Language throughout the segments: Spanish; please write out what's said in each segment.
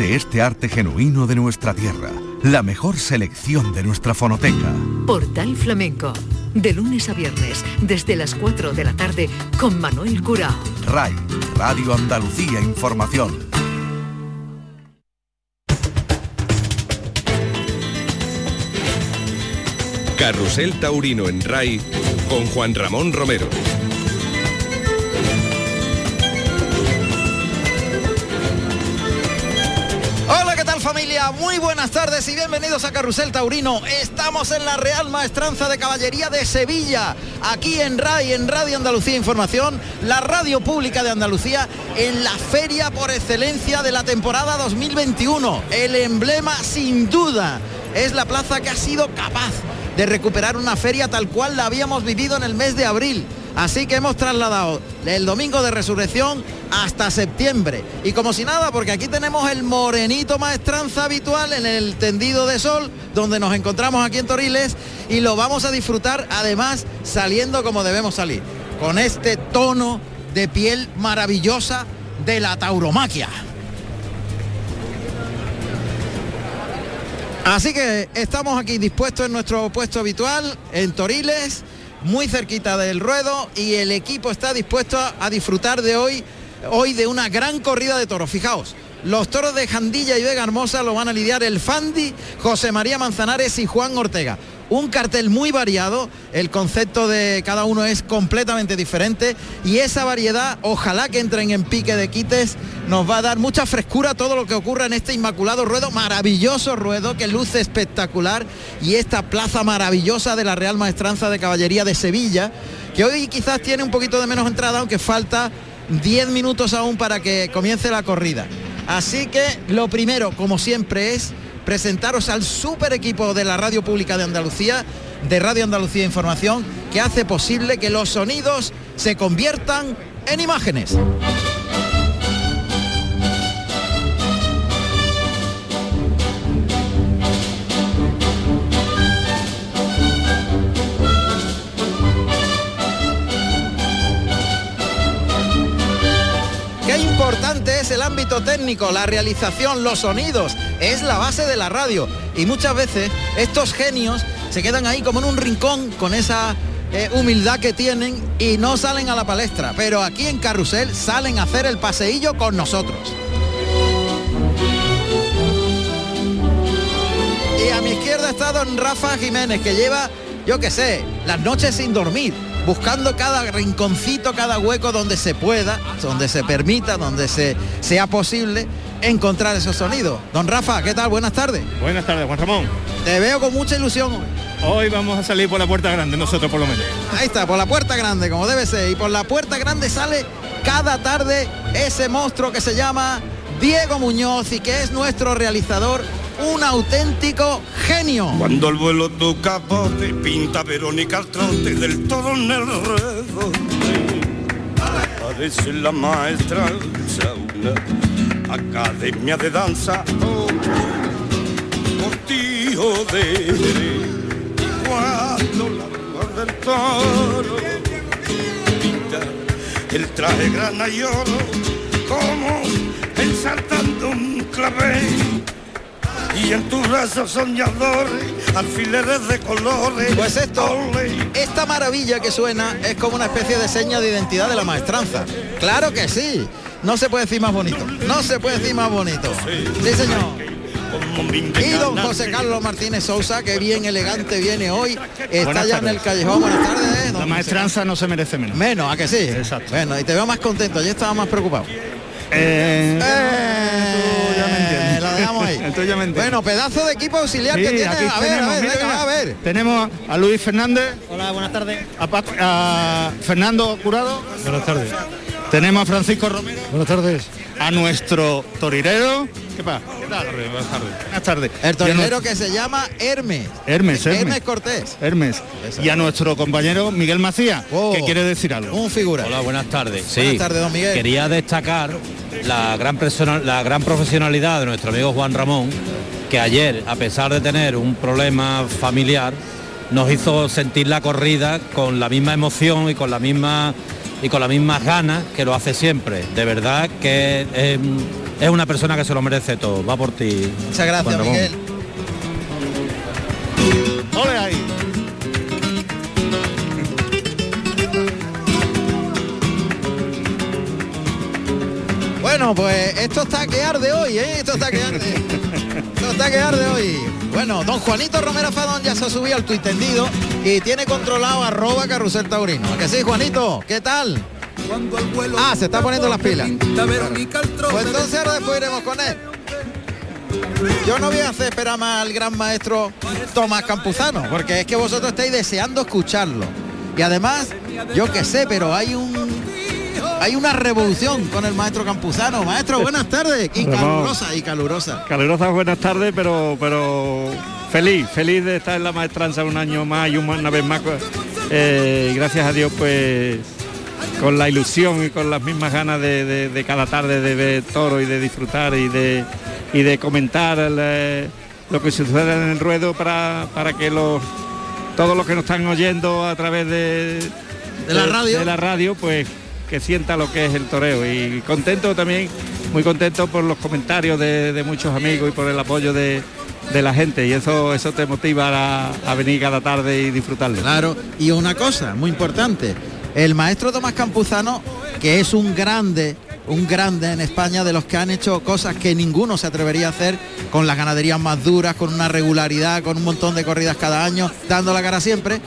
de este arte genuino de nuestra tierra, la mejor selección de nuestra fonoteca. Portal Flamenco, de lunes a viernes, desde las 4 de la tarde, con Manuel Curao. RAI, Radio Andalucía Información. Carrusel Taurino en RAI con Juan Ramón Romero. Familia? Muy buenas tardes y bienvenidos a Carrusel Taurino. Estamos en la Real Maestranza de Caballería de Sevilla, aquí en RAI, en Radio Andalucía Información, la radio pública de Andalucía, en la feria por excelencia de la temporada 2021. El emblema sin duda es la plaza que ha sido capaz de recuperar una feria tal cual la habíamos vivido en el mes de abril. Así que hemos trasladado el domingo de resurrección hasta septiembre. Y como si nada, porque aquí tenemos el morenito maestranza habitual en el tendido de sol, donde nos encontramos aquí en Toriles, y lo vamos a disfrutar además saliendo como debemos salir, con este tono de piel maravillosa de la tauromaquia. Así que estamos aquí dispuestos en nuestro puesto habitual, en Toriles, muy cerquita del ruedo y el equipo está dispuesto a, a disfrutar de hoy, hoy de una gran corrida de toros. Fijaos, los toros de Jandilla y Vega Hermosa lo van a lidiar el Fandi, José María Manzanares y Juan Ortega. Un cartel muy variado, el concepto de cada uno es completamente diferente y esa variedad, ojalá que entren en pique de quites, nos va a dar mucha frescura a todo lo que ocurra en este inmaculado ruedo, maravilloso ruedo que luce espectacular y esta plaza maravillosa de la Real Maestranza de Caballería de Sevilla, que hoy quizás tiene un poquito de menos entrada, aunque falta 10 minutos aún para que comience la corrida. Así que lo primero, como siempre, es presentaros al super equipo de la Radio Pública de Andalucía, de Radio Andalucía Información, que hace posible que los sonidos se conviertan en imágenes. Técnico, la realización, los sonidos, es la base de la radio. Y muchas veces estos genios se quedan ahí como en un rincón con esa eh, humildad que tienen y no salen a la palestra. Pero aquí en Carrusel salen a hacer el paseillo con nosotros. Y a mi izquierda está don Rafa Jiménez, que lleva, yo qué sé, las noches sin dormir, buscando cada rinconcito, cada hueco donde se pueda, donde se permita, donde se, sea posible encontrar esos sonidos. Don Rafa, ¿qué tal? Buenas tardes. Buenas tardes, Juan Ramón. Te veo con mucha ilusión. Hoy vamos a salir por la puerta grande, nosotros por lo menos. Ahí está, por la puerta grande, como debe ser. Y por la puerta grande sale cada tarde ese monstruo que se llama Diego Muñoz y que es nuestro realizador, un auténtico genio. Cuando el vuelo tu capote pinta Verónica al trote del todo en el ruedo. Parece la maestra una academia de danza. Oh, cortijo de cuando la rueda del toro pinta el traje grana y oro como ensartando un clavel y en tus brazos soñadores, alfileres de colores. Pues esto, esta maravilla que suena es como una especie de seña de identidad de la maestranza. Claro que sí. No se puede decir más bonito. No se puede decir más bonito. Sí, señor. Y don José Carlos Martínez Sousa, que bien elegante viene hoy, está Buenas ya en el callejón. Buenas tardes. don La maestranza no se merece menos. Menos, ¿a que sí? Exacto. Bueno, y te veo más contento, yo estaba más preocupado. Eh, Eh, ahí. Bueno, pedazo de equipo auxiliar Sí, que tiene. aquí A ver, a tenemos, ver, mira, venga, mira. a ver. Tenemos a Luis Fernández, Hola, buenas tardes. a, Paco- a Fernando Curado. Buenas tardes. Tenemos a Francisco Romero. Buenas tardes. A nuestro torirero. ¿Qué pasa? ¿Qué tal? Buenas tardes. Buenas tardes. El nuestro- que se llama Hermes. Hermes, Hermes. Hermes Cortés. Hermes. Y a nuestro compañero Miguel Macías, Oh. que quiere decir algo. Un figura. Hola, buenas tardes. Sí, Buenas tardes, don Miguel. Quería destacar la gran, persona- la gran profesionalidad de nuestro amigo Juan Ramón, que ayer, a pesar de tener un problema familiar, nos hizo sentir la corrida con la misma emoción y con la misma y con las mismas ganas que lo hace siempre. De verdad que es es una persona que se lo merece todo. Va por ti. Muchas gracias, Juan Ramón. Miguel. ¡Ole ahí! Bueno, pues esto está que arde hoy, ¿eh? Esto está que arde. Esto está que arde hoy. Bueno, don Juanito Romero Fadón ya se ha subido al tuit tendido y tiene controlado arroba carrusel taurino. ¿A que sí, Juanito? ¿Qué tal? Ah, se está poniendo las pilas. Pues entonces ahora después iremos con él. Yo no voy a hacer esperar más al gran maestro Tomás Campuzano, porque es que vosotros estáis deseando escucharlo. Y además, yo que sé, pero hay un hay una revolución con el maestro Campuzano. Maestro, buenas tardes. Y calurosa, y calurosa. Calurosas buenas tardes, pero pero feliz, feliz de estar en la maestranza un año más y una vez más. Eh, y gracias a Dios, pues con la ilusión y con las mismas ganas de, de- de cada tarde de ver toro y de disfrutar y de, y de comentar el, eh, lo que sucede en el ruedo para, para que los todos los que nos están oyendo a través de, De la radio. de la radio, pues que sienta lo que es el toreo. Y contento también, muy contento por los comentarios de, de muchos amigos y por el apoyo de, de la gente. Y eso, eso te motiva a, a venir cada tarde y disfrutarlo. Claro, y una cosa muy importante, el maestro Tomás Campuzano, que es un grande, un grande en España de los que han hecho cosas que ninguno se atrevería a hacer con las ganaderías más duras, con una regularidad, con un montón de corridas cada año, dando la cara siempre.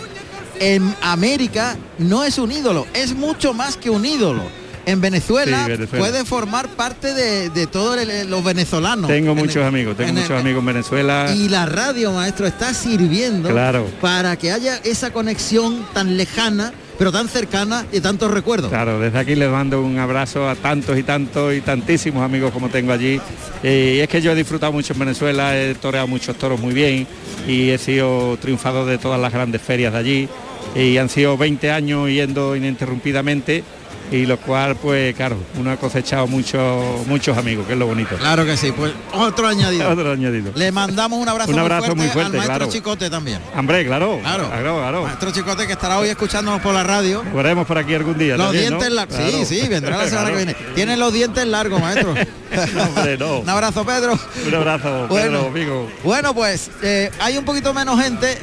En América no es un ídolo, es mucho más que un ídolo. En Venezuela, Sí, Venezuela. puede formar parte de, de todos los venezolanos. Tengo el- muchos amigos, tengo el- muchos amigos en Venezuela. y la radio, maestro, está sirviendo Claro. para que haya esa conexión tan lejana, pero tan cercana y tantos recuerdos. Claro, desde aquí les mando un abrazo a tantos y tantos y tantísimos amigos como tengo allí. Eh, y es que yo he disfrutado mucho en Venezuela, he toreado muchos toros muy bien y he sido triunfador de todas las grandes ferias de allí. Y han sido 20 años yendo ininterrumpidamente y lo cual, pues claro, uno ha cosechado muchos muchos amigos, que es lo bonito. Claro que sí, pues otro añadido. Otro añadido. Le mandamos un abrazo, Un abrazo muy, muy fuerte al maestro claro. Chicote también. Hombre, claro, Claro. claro, claro. Maestro Chicote que estará hoy escuchándonos por la radio. Lo veremos por aquí algún día. Los también, dientes ¿no? largos. Claro. Sí, sí, vendrá la semana que viene. Tiene los dientes largos, maestro. No, hombre, no. un abrazo, Pedro. Un abrazo, Bueno. Pedro, amigo. Bueno, pues eh, hay un poquito menos gente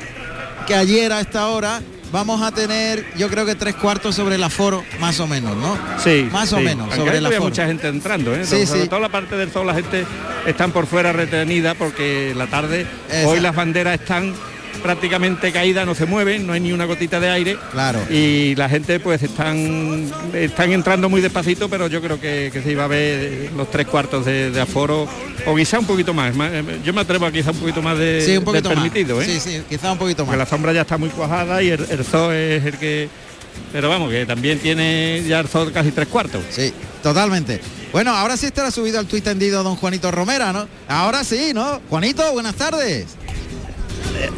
que ayer a esta hora. Vamos a tener, yo creo que tres cuartos sobre el aforo, más o menos, ¿no? Sí, Más o menos, Aunque sobre el aforo. mucha gente entrando, ¿eh? Sí, sí. todo la parte del sol, la gente están por fuera retenida porque la tarde, Exacto. hoy las banderas están prácticamente caídas, no se mueven, no hay ni una gotita de aire. Claro. Y la gente pues están están entrando muy despacito, pero yo creo que, que se iba a ver los tres cuartos de, de aforo, o quizá un poquito más. más- Yo me atrevo a quizá un poquito más de, Sí, un poquito del más. permitido, ¿eh? Sí, sí, quizá un poquito Porque más. la sombra ya está muy cuajada y el, el zoo es el que... Pero vamos, que también tiene ya el zoo casi tres cuartos. Sí, totalmente. Bueno, ahora sí estará subido al tuit tendido don Juanito Romera, ¿no? Ahora sí, ¿no? Juanito, buenas tardes.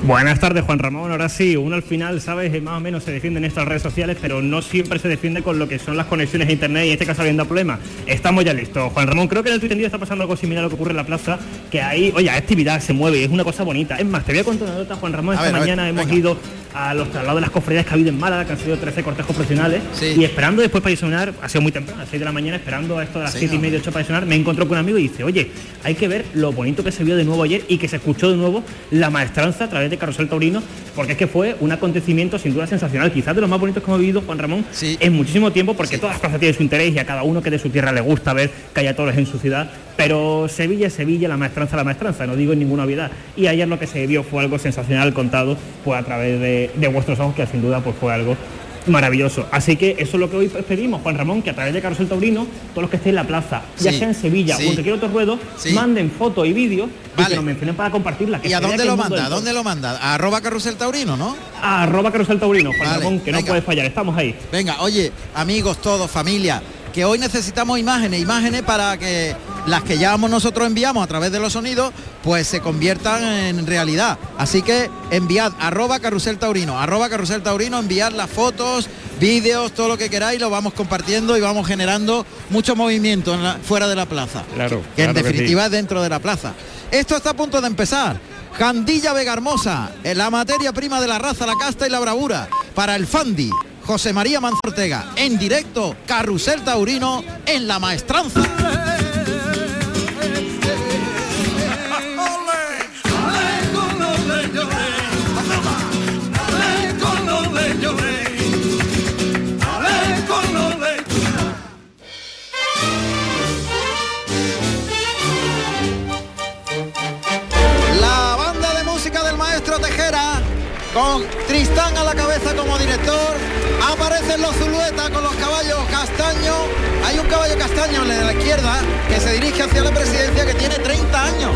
Buenas tardes, Juan Ramón. Ahora sí, uno al final, sabes, Eh, más o menos se defiende en estas redes sociales, pero no siempre se defiende con lo que son las conexiones a internet y en este caso habiendo problemas. Estamos ya listos. Juan Ramón, creo que en el Twitter está pasando algo similar a lo que ocurre en la plaza, que ahí, oye, hay actividad, se mueve y es una cosa bonita. Es más, te voy a contar una nota, Juan Ramón. Esta ver, a ver, mañana hemos venga. ido a los traslados de las cofradías que ha habido en Málaga, que han sido 13 cortejos profesionales, Sí. y esperando después para desayunar, ha sido muy temprano, a las 6 de la mañana, esperando a esto de las Sí, 7 y media, 8 para desayunar, me encontró con un amigo y dice, oye, hay que ver lo bonito que se vio de nuevo ayer y que se escuchó de nuevo la maestranza a través de Carrusel Taurino, porque es que fue un acontecimiento sin duda sensacional, quizás de los más bonitos que hemos vivido, Juan Ramón, Sí. en muchísimo tiempo, porque Sí. todas las plazas tienen su interés y a cada uno que de su tierra le gusta ver que haya toros en su ciudad, pero Sevilla es Sevilla, la maestranza es la maestranza, no digo en ninguna obviedad. Y ayer lo que se vio fue algo sensacional contado pues, a través de, de vuestros ojos, que sin duda pues, fue algo maravilloso. Así que eso es lo que hoy pedimos, Juan Ramón, que a través de Carrusel Taurino, todos los que estén en la plaza, ya sea en Sevilla sí. o en cualquier otro ruedo, Sí. manden fotos y vídeos y Vale. que nos mencionen para compartirla. que ¿Y a dónde lo manda? ¿A dónde lo manda? A arroba carrusel taurino, ¿no? A arroba Carrusel Taurino, Juan Vale, Ramón, que no puede fallar, estamos ahí. Venga, oye, amigos todos, familia, que hoy necesitamos imágenes, imágenes para que las que ya nosotros enviamos a través de los sonidos, pues se conviertan en realidad. Así que enviad arroba carrusel taurino, arroba carrusel taurino, enviad las fotos, vídeos, todo lo que queráis, lo vamos compartiendo y vamos generando mucho movimiento en la- fuera de la plaza. Claro, que en que definitiva es dentro de la plaza. Esto está a punto de empezar. Candilla Vega Hermosa, eh, la materia prima de la raza, la casta y la bravura. Para el Fandi, José María Manzortega, en directo, Carrusel Taurino, en la maestranza. Director. Aparecen los Zulueta con los caballos castaños. Hay un caballo castaño de la izquierda que se dirige hacia la presidencia que tiene 30 años.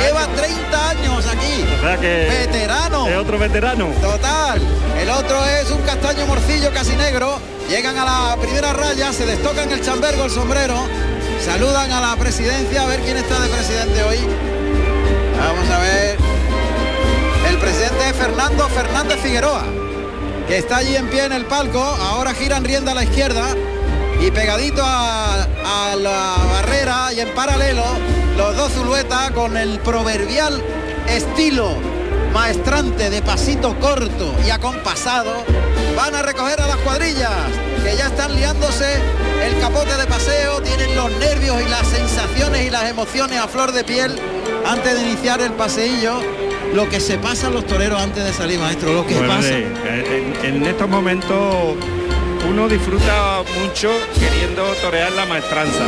Lleva 30 años aquí. O sea que veterano. Es otro veterano. Total. El otro es un castaño morcillo casi negro. Llegan a la primera raya, se destocan el chambergo, el sombrero. Saludan a la presidencia, a ver quién está de presidente hoy. Vamos a ver. El presidente es Fernando Fernández Figueroa, que está allí en pie en el palco. Ahora giran rienda a la izquierda y pegadito a, la barrera y en paralelo los dos zuluetas con el proverbial estilo maestrante de pasito corto y acompasado van a recoger a las cuadrillas que ya están liándose el capote de paseo, tienen los nervios y las sensaciones y las emociones a flor de piel antes de iniciar el paseillo. Lo que se pasa a los toreros antes de salir, maestro, lo que Bueno, pasa. sí, en, en estos momentos uno disfruta mucho queriendo torear la maestranza,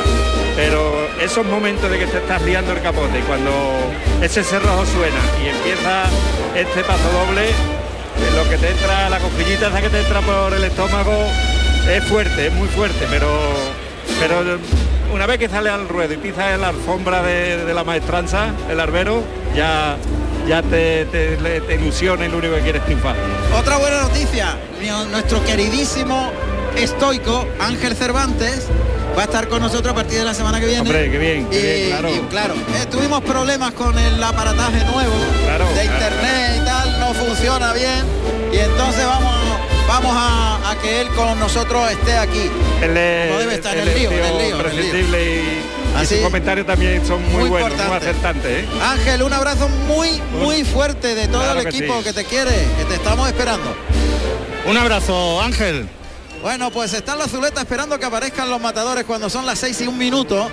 pero esos momentos de que te estás liando el capote cuando ese cerrojo suena y empieza este paso doble, eh, lo que te entra, la cosquillita esa que te entra por el estómago es fuerte, es muy fuerte, pero pero una vez que sale al ruedo y pisas en la alfombra de, de la maestranza, el arbero, ya ya te, te, te ilusiona y lo único que quieres es triunfar. Otra buena noticia, nuestro queridísimo estoico Ángel Cervantes va a estar con nosotros a partir de la semana que viene. Hombre, qué bien, qué y, bien, claro. y claro, eh, tuvimos problemas con el aparataje nuevo Claro, de claro. internet y tal, no funciona bien y entonces vamos vamos a, a que él con nosotros esté aquí. Como debe estar el lío, en el lío, en el lío. Prescindible y, y Así. sus comentarios también son muy, Muy buenos, muy importante. acertantes. ¿eh? Ángel, un abrazo muy, muy fuerte de todo Claro el que equipo sí. que te quiere, que te estamos esperando. Un abrazo, Ángel. Bueno, pues están los Zuleta esperando que aparezcan los matadores cuando son las 6 y un minuto.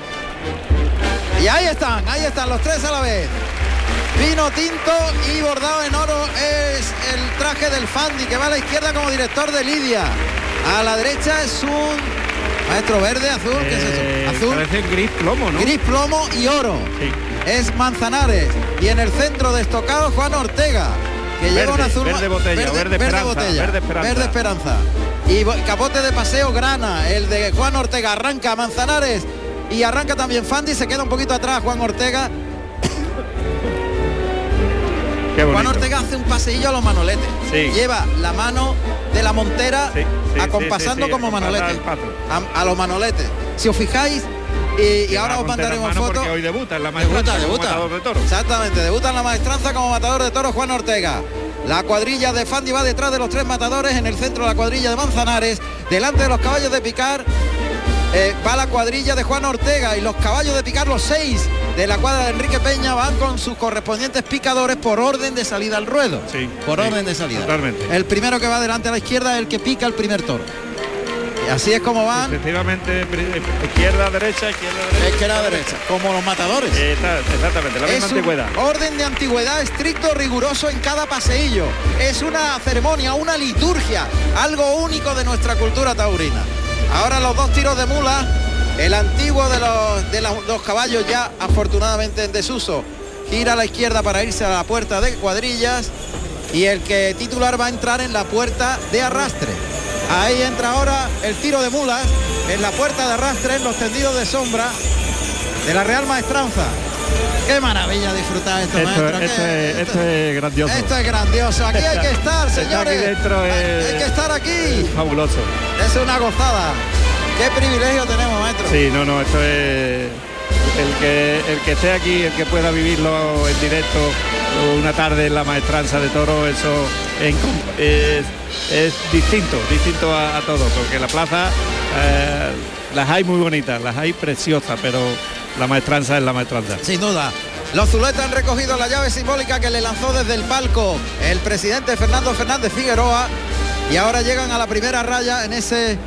Y ahí están, ahí están los tres a la vez. Vino tinto y bordado en oro es el traje del Fandi que va a la izquierda como director de Lidia. A la derecha es un maestro verde, azul, ¿qué es Eh, eso? Azul, Parece gris plomo, ¿no? gris plomo y oro. Sí. Es Manzanares. Y en el centro de estocado Juan Ortega. Que lleva un Verde, azul verde botella, verde esperanza, botella, verde esperanza. verde esperanza. Y capote de paseo grana, el de Juan Ortega arranca Manzanares y arranca también Fandi, se queda un poquito atrás Juan Ortega. Qué bonito. Juan Ortega hace un paseillo a los manoletes. Sí. Lleva la mano de la montera Sí, sí, acompasando como manolete. A, a los manoletes. Si os fijáis, y, y ahora os de mandaremos fotos. Hoy debuta en la Debuta, maestranza como debuta. matador de toros. Exactamente, debuta en la maestranza como matador de toros Juan Ortega. La cuadrilla de Fandi va detrás de los tres matadores, en el centro la cuadrilla de Manzanares, delante de los caballos de Picar eh, va la cuadrilla de Juan Ortega y los caballos de Picar, los seis de la cuadra de Enrique Peña, van con sus correspondientes picadores por orden de salida al ruedo. Sí, por sí, orden de salida. totalmente. El primero que va delante a la izquierda es el que pica el primer toro. Y así es como van, Efectivamente, pri- izquierda, derecha, izquierda, derecha. izquierda derecha, como los matadores. Eh, está- exactamente, la misma Es antigüedad. orden de antigüedad estricto, riguroso en cada paseillo. Es una ceremonia, una liturgia, algo único de nuestra cultura taurina. Ahora los dos tiros de mula, el antiguo de los, de los dos caballos ya afortunadamente en desuso, gira a la izquierda para irse a la puerta de cuadrillas y el que titular va a entrar en la puerta de arrastre. Ahí entra ahora el tiro de mulas en la puerta de arrastre, en los tendidos de sombra de la Real Maestranza. Qué maravilla disfrutar esto, Esto, maestro. esto qué- es, esto es grandioso. esto es grandioso. Aquí hay que estar, señores. aquí dentro Hay- es- Hay que estar aquí. Fabuloso. Es una gozada. Qué privilegio tenemos, maestro. Sí, no, no, esto es el que el que esté aquí, el que pueda vivirlo en directo una tarde en la maestranza de toro, eso en- es, es distinto, distinto a, a todo, porque la plaza eh, las hay muy bonitas, las hay preciosas, pero la maestranza es la maestranza. Sin duda. Los zuletas han recogido la llave simbólica que le lanzó desde el palco el presidente Fernando Fernández Figueroa y ahora llegan a la primera raya en ese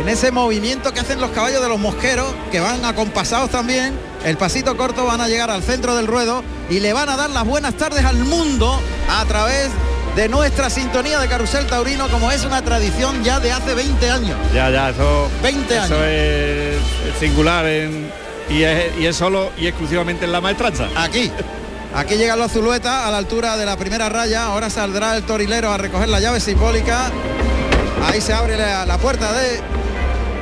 en ese movimiento que hacen los caballos de los mosqueros que van acompasados también. El pasito corto van a llegar al centro del ruedo y le van a dar las buenas tardes al mundo a través de nuestra sintonía de carrusel taurino como es una tradición ya de hace 20 años. Ya, ya, eso, 20 eso años. es, es singular en- y, es, y es solo y exclusivamente en la maestranza. Aquí. Aquí llega los Zulueta a la altura de la primera raya. Ahora saldrá el torilero a recoger la llave simbólica. Ahí se abre la, la puerta de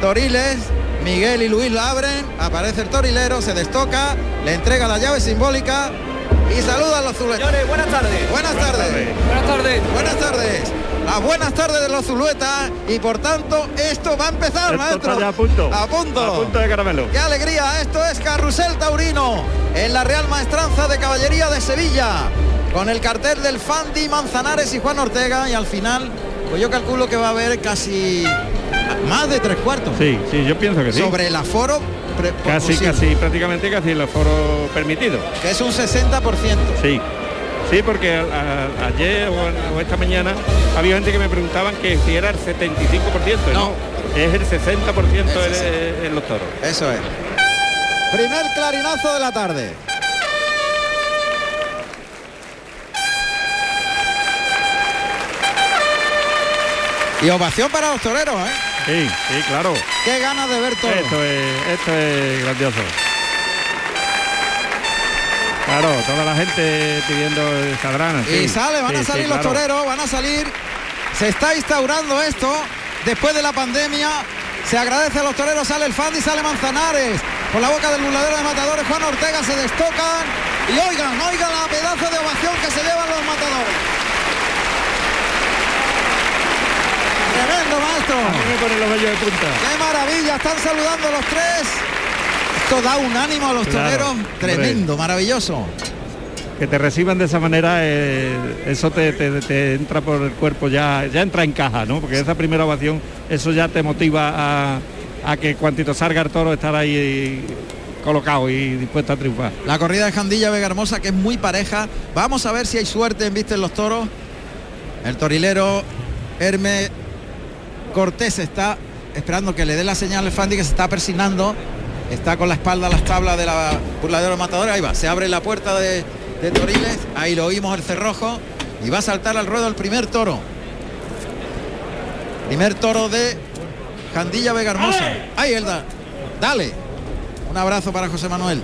Toriles. Miguel y Luis la abren. Aparece el torilero, se destoca, le entrega la llave simbólica y saluda a los Zulueta. buenas tardes. Buenas tardes. Buenas tardes. Buenas tardes. Las buenas tardes de los Zulueta y por tanto esto va a empezar, Esto maestro. está ya a punto. A punto. A punto de caramelo. ¡Qué alegría! Esto es Carrusel Taurino en la Real Maestranza de Caballería de Sevilla con el cartel del Fandi Manzanares y Juan Ortega y al final pues yo calculo que va a haber casi más de tres cuartos Sí, sí, yo pienso que sí. sobre el aforo Casi, posible, casi, prácticamente casi el aforo permitido. que es un 60%. Sí. Sí, porque a- a- ayer o, o esta mañana había gente que me preguntaban que si era el 75%. No, es el 60% en, en los toros. Eso es. Primer clarinazo de la tarde. Y ovación para los toreros, ¿eh? Sí, sí, claro. Qué ganas de ver todo. Esto es, esto es grandioso. Claro, toda la gente pidiendo sabrana. Y sale, van a salir los toreros, van a salir. Se está instaurando esto después de la pandemia. Se agradece a los toreros, sale el Fandi, sale Manzanares. Por la boca del burladero de matadores, Juan Ortega se destocan. Y oigan, oigan la pedazo de ovación que se llevan los matadores. Tremendo, maestro. me ponen los vellos de punta. ¡Qué maravilla! Están saludando los tres. Esto da un ánimo a los Claro, toreros. hombre. Tremendo, maravilloso. Que te reciban de esa manera, eh, eso te, te- te entra por el cuerpo, ya, ya entra en caja, ¿no? Porque esa primera ovación, eso ya te motiva a, a que cuantito salga el toro estar ahí colocado y dispuesto a triunfar. La corrida de Jandilla Vega Hermosa que es muy pareja. Vamos a ver si hay suerte en visten los toros. El torilero Hermes Cortés está esperando que le dé la señal al Fandi que se está persignando. Está con la espalda a las tablas de la burladero matador. Ahí va, se abre la puerta de, de Toriles. Ahí lo oímos el cerrojo. Y va a saltar al ruedo el primer toro. Primer toro de Jandilla Vega Hermosa. Ahí Elda. Dale. Un abrazo para José Manuel.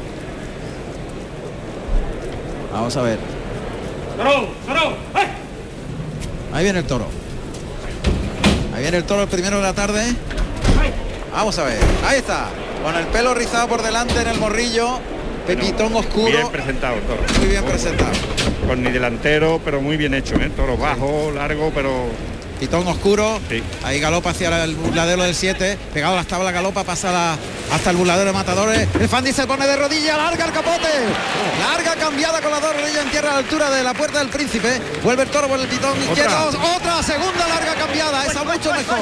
Vamos a ver. Ahí viene el toro. Ahí viene el toro el primero de la tarde. Vamos a ver. Ahí está. Con el pelo rizado por delante en el morrillo. Pepitón oscuro. Bien presentado el toro. Muy bien presentado. Con ni delantero, pero muy bien hecho, ¿eh? Toro bajo, largo, pero... Pitón oscuro. Sí. Ahí galopa hacia el burladero del 7. Pegado a las tablas galopa, pasa la- hasta el burladero de matadores. El Fandi se pone de rodilla, larga el capote. Larga cambiada con las dos rodillas en tierra a la altura de la puerta del príncipe. Vuelve el toro por el pitón izquierdo. Otra segunda larga cambiada. Esa mucho mejor.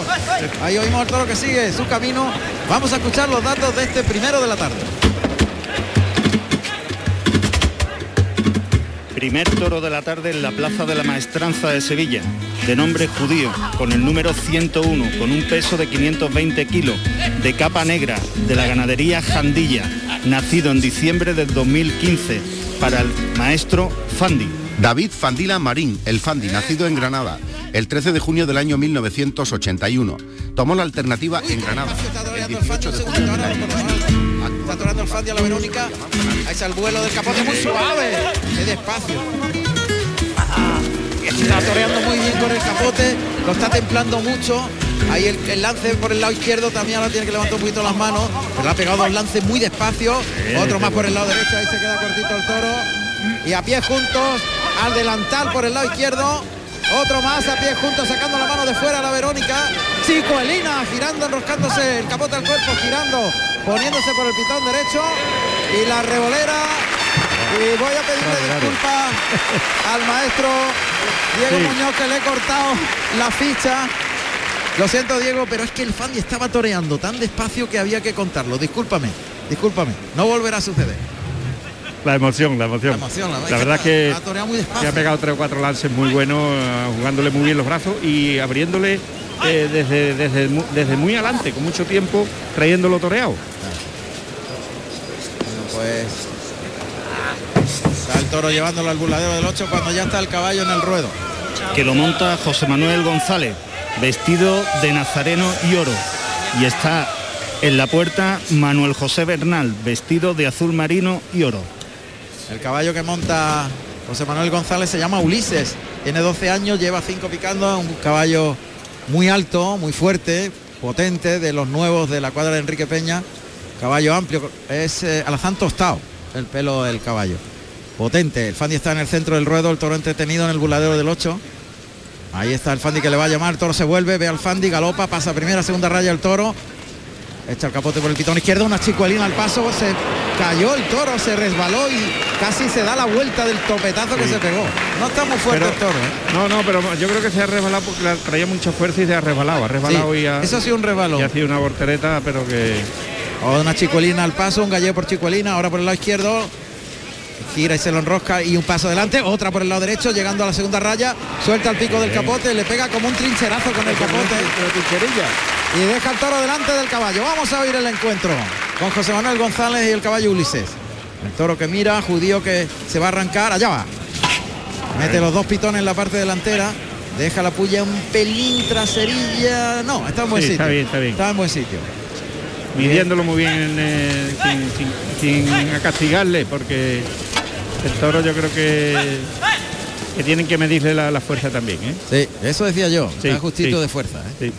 Ahí oímos al toro que sigue su camino. Vamos a escuchar los datos de este primero de la tarde. Primer toro de la tarde en la Plaza de la Maestranza de Sevilla, de nombre judío, con el número 101, con un peso de 520 kilos, de capa negra, de la ganadería Jandilla, nacido en diciembre del 2015, para el maestro Fandi. David Fandila Marín, el Fandi, nacido en Granada, el 13 de junio del año 1981. Tomó la alternativa en Granada. El 18 de junio del año Está atorando el Fandi a la Verónica. Ahí está el vuelo del capote muy suave. Qué despacio. Está toreando muy bien con el capote. Lo está templando mucho. Ahí el, el lance por el lado izquierdo también ahora tiene que levantar un poquito las manos. Pero ha pegado dos lances muy despacio. Otro más por el lado derecho. Ahí se queda cortito el toro. Y a pie juntos. Al delantal por el lado izquierdo. Otro más a pie juntos sacando la mano de fuera a la Verónica. Chico Elina girando, enroscándose el capote al cuerpo, girando, poniéndose por el pitón derecho. Y la revolera. Y voy a pedirle disculpas al maestro Diego Sí. Muñoz que le he cortado la ficha. Lo siento Diego, pero es que el Fandi estaba toreando tan despacio que había que contarlo. Discúlpame, discúlpame. No volverá a suceder. La emoción, la emoción. La emoción, la- La, verdad que, que ha pegado tres o cuatro lances muy buenos, eh, jugándole muy bien los brazos y abriéndole eh, desde, desde, desde muy adelante, con mucho tiempo, trayéndolo toreado. Pues está el toro llevándolo al burladero del 8 cuando ya está el caballo en el ruedo. que lo monta José Manuel González, vestido de nazareno y oro. Y está en la puerta Manuel José Bernal, vestido de azul marino y oro. El caballo que monta José Manuel González se llama Ulises. Tiene 12 años, lleva 5 picando, un caballo muy alto, muy fuerte, potente, de los nuevos de la cuadra de Enrique Peña. Caballo amplio, es eh, alazán tostado el pelo del caballo. Potente, el Fandi está en el centro del ruedo, el toro entretenido en el buladero del 8. Ahí está el Fandi que le va a llamar, el toro se vuelve, ve al Fandi, galopa, pasa primera, segunda raya el toro, echa el capote por el pitón izquierdo, una chicuelina al paso, se cayó el toro, se resbaló y casi se da la vuelta del topetazo que se pegó. No está muy fuerte Pero- el toro, ¿eh? No, no, pero yo creo que se ha resbalado porque la- traía mucha fuerza y se ha resbalado. Ha resbalado Sí, y ha, eso ha sido un resbalón. Y ha sido una voltereta, pero que... O una chicuelina al paso, un gallego por chicuelina, ahora por el lado izquierdo. Gira y se lo enrosca y un paso adelante, otra por el lado derecho, llegando a la segunda raya, suelta el pico del capote, le pega como un trincherazo con el capote. Y deja el toro delante del caballo. Vamos a oír el encuentro con José Manuel González y el caballo Ulises. El toro que mira, judío que se va a arrancar, allá va. Mete los dos pitones en la parte delantera, deja la puya un pelín traserilla. No, está en buen Sí, sitio. está bien, está bien. Está en buen sitio. midiéndolo muy bien eh, sin, sin- sin castigarle porque el toro yo creo que que tienen que medirle la, la fuerza también ¿eh? Sí, eso decía yo, Sí, está justito sí. de fuerza. ¿eh? Sí.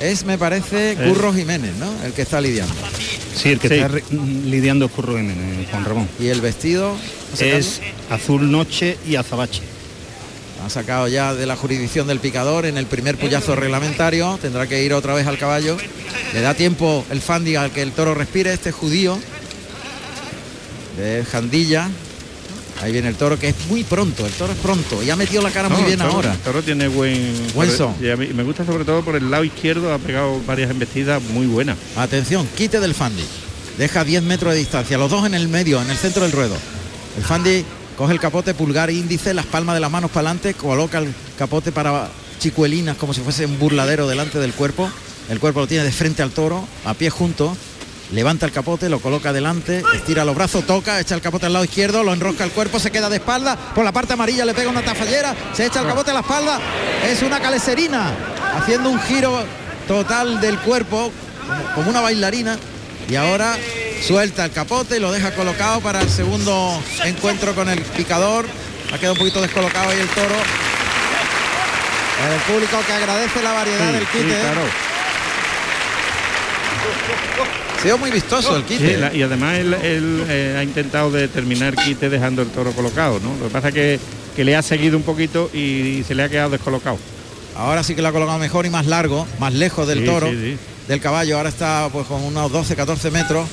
Es, me parece, Eh. Curro Jiménez, ¿no? El que está lidiando. Sí, el que Sí. está lidiando es Curro Jiménez, Juan Ramón. Y el vestido Es azul noche y azabache. Ha sacado ya de la jurisdicción del picador en el primer puyazo reglamentario. Tendrá que ir otra vez al caballo. Le da tiempo el Fandi al que el toro respire, este judío. De Jandilla. Ahí viene el toro que es muy pronto. El toro es pronto. Y ha metido la cara muy bien el toro- ahora. el toro tiene buen Buen son. y a mí me gusta sobre todo por el lado izquierdo ha pegado varias embestidas muy buenas Atención, quite del Fandi. Deja 10 metros de distancia. Los dos en el medio, en el centro del ruedo. El Fandi coge el capote pulgar e índice, las palmas de las manos para adelante, coloca el capote para chicuelinas como si fuese un burladero delante del cuerpo. El cuerpo lo tiene de frente al toro, a pie junto. Levanta el capote, lo coloca delante, estira los brazos, toca, echa el capote al lado izquierdo, lo enrosca el cuerpo, se queda de espalda, por la parte amarilla le pega una tafallera, se echa el capote a la espalda, es una caleserina, haciendo un giro total del cuerpo, como, una bailarina, y ahora suelta el capote y lo deja colocado para el segundo encuentro con el picador. Ha quedado un poquito descolocado ahí el toro. El público que agradece la variedad Sí, del sí, quite. claro. Ha sido muy vistoso el quite. Sí, la- y además él, él, eh, ha intentado determinar quite dejando el toro colocado ¿no? lo que pasa es que, que le ha seguido un poquito y se le ha quedado descolocado Ahora sí que lo ha colocado mejor y más largo, más lejos del Sí, toro, sí, del caballo. Ahora está pues con unos 12, 14 metros.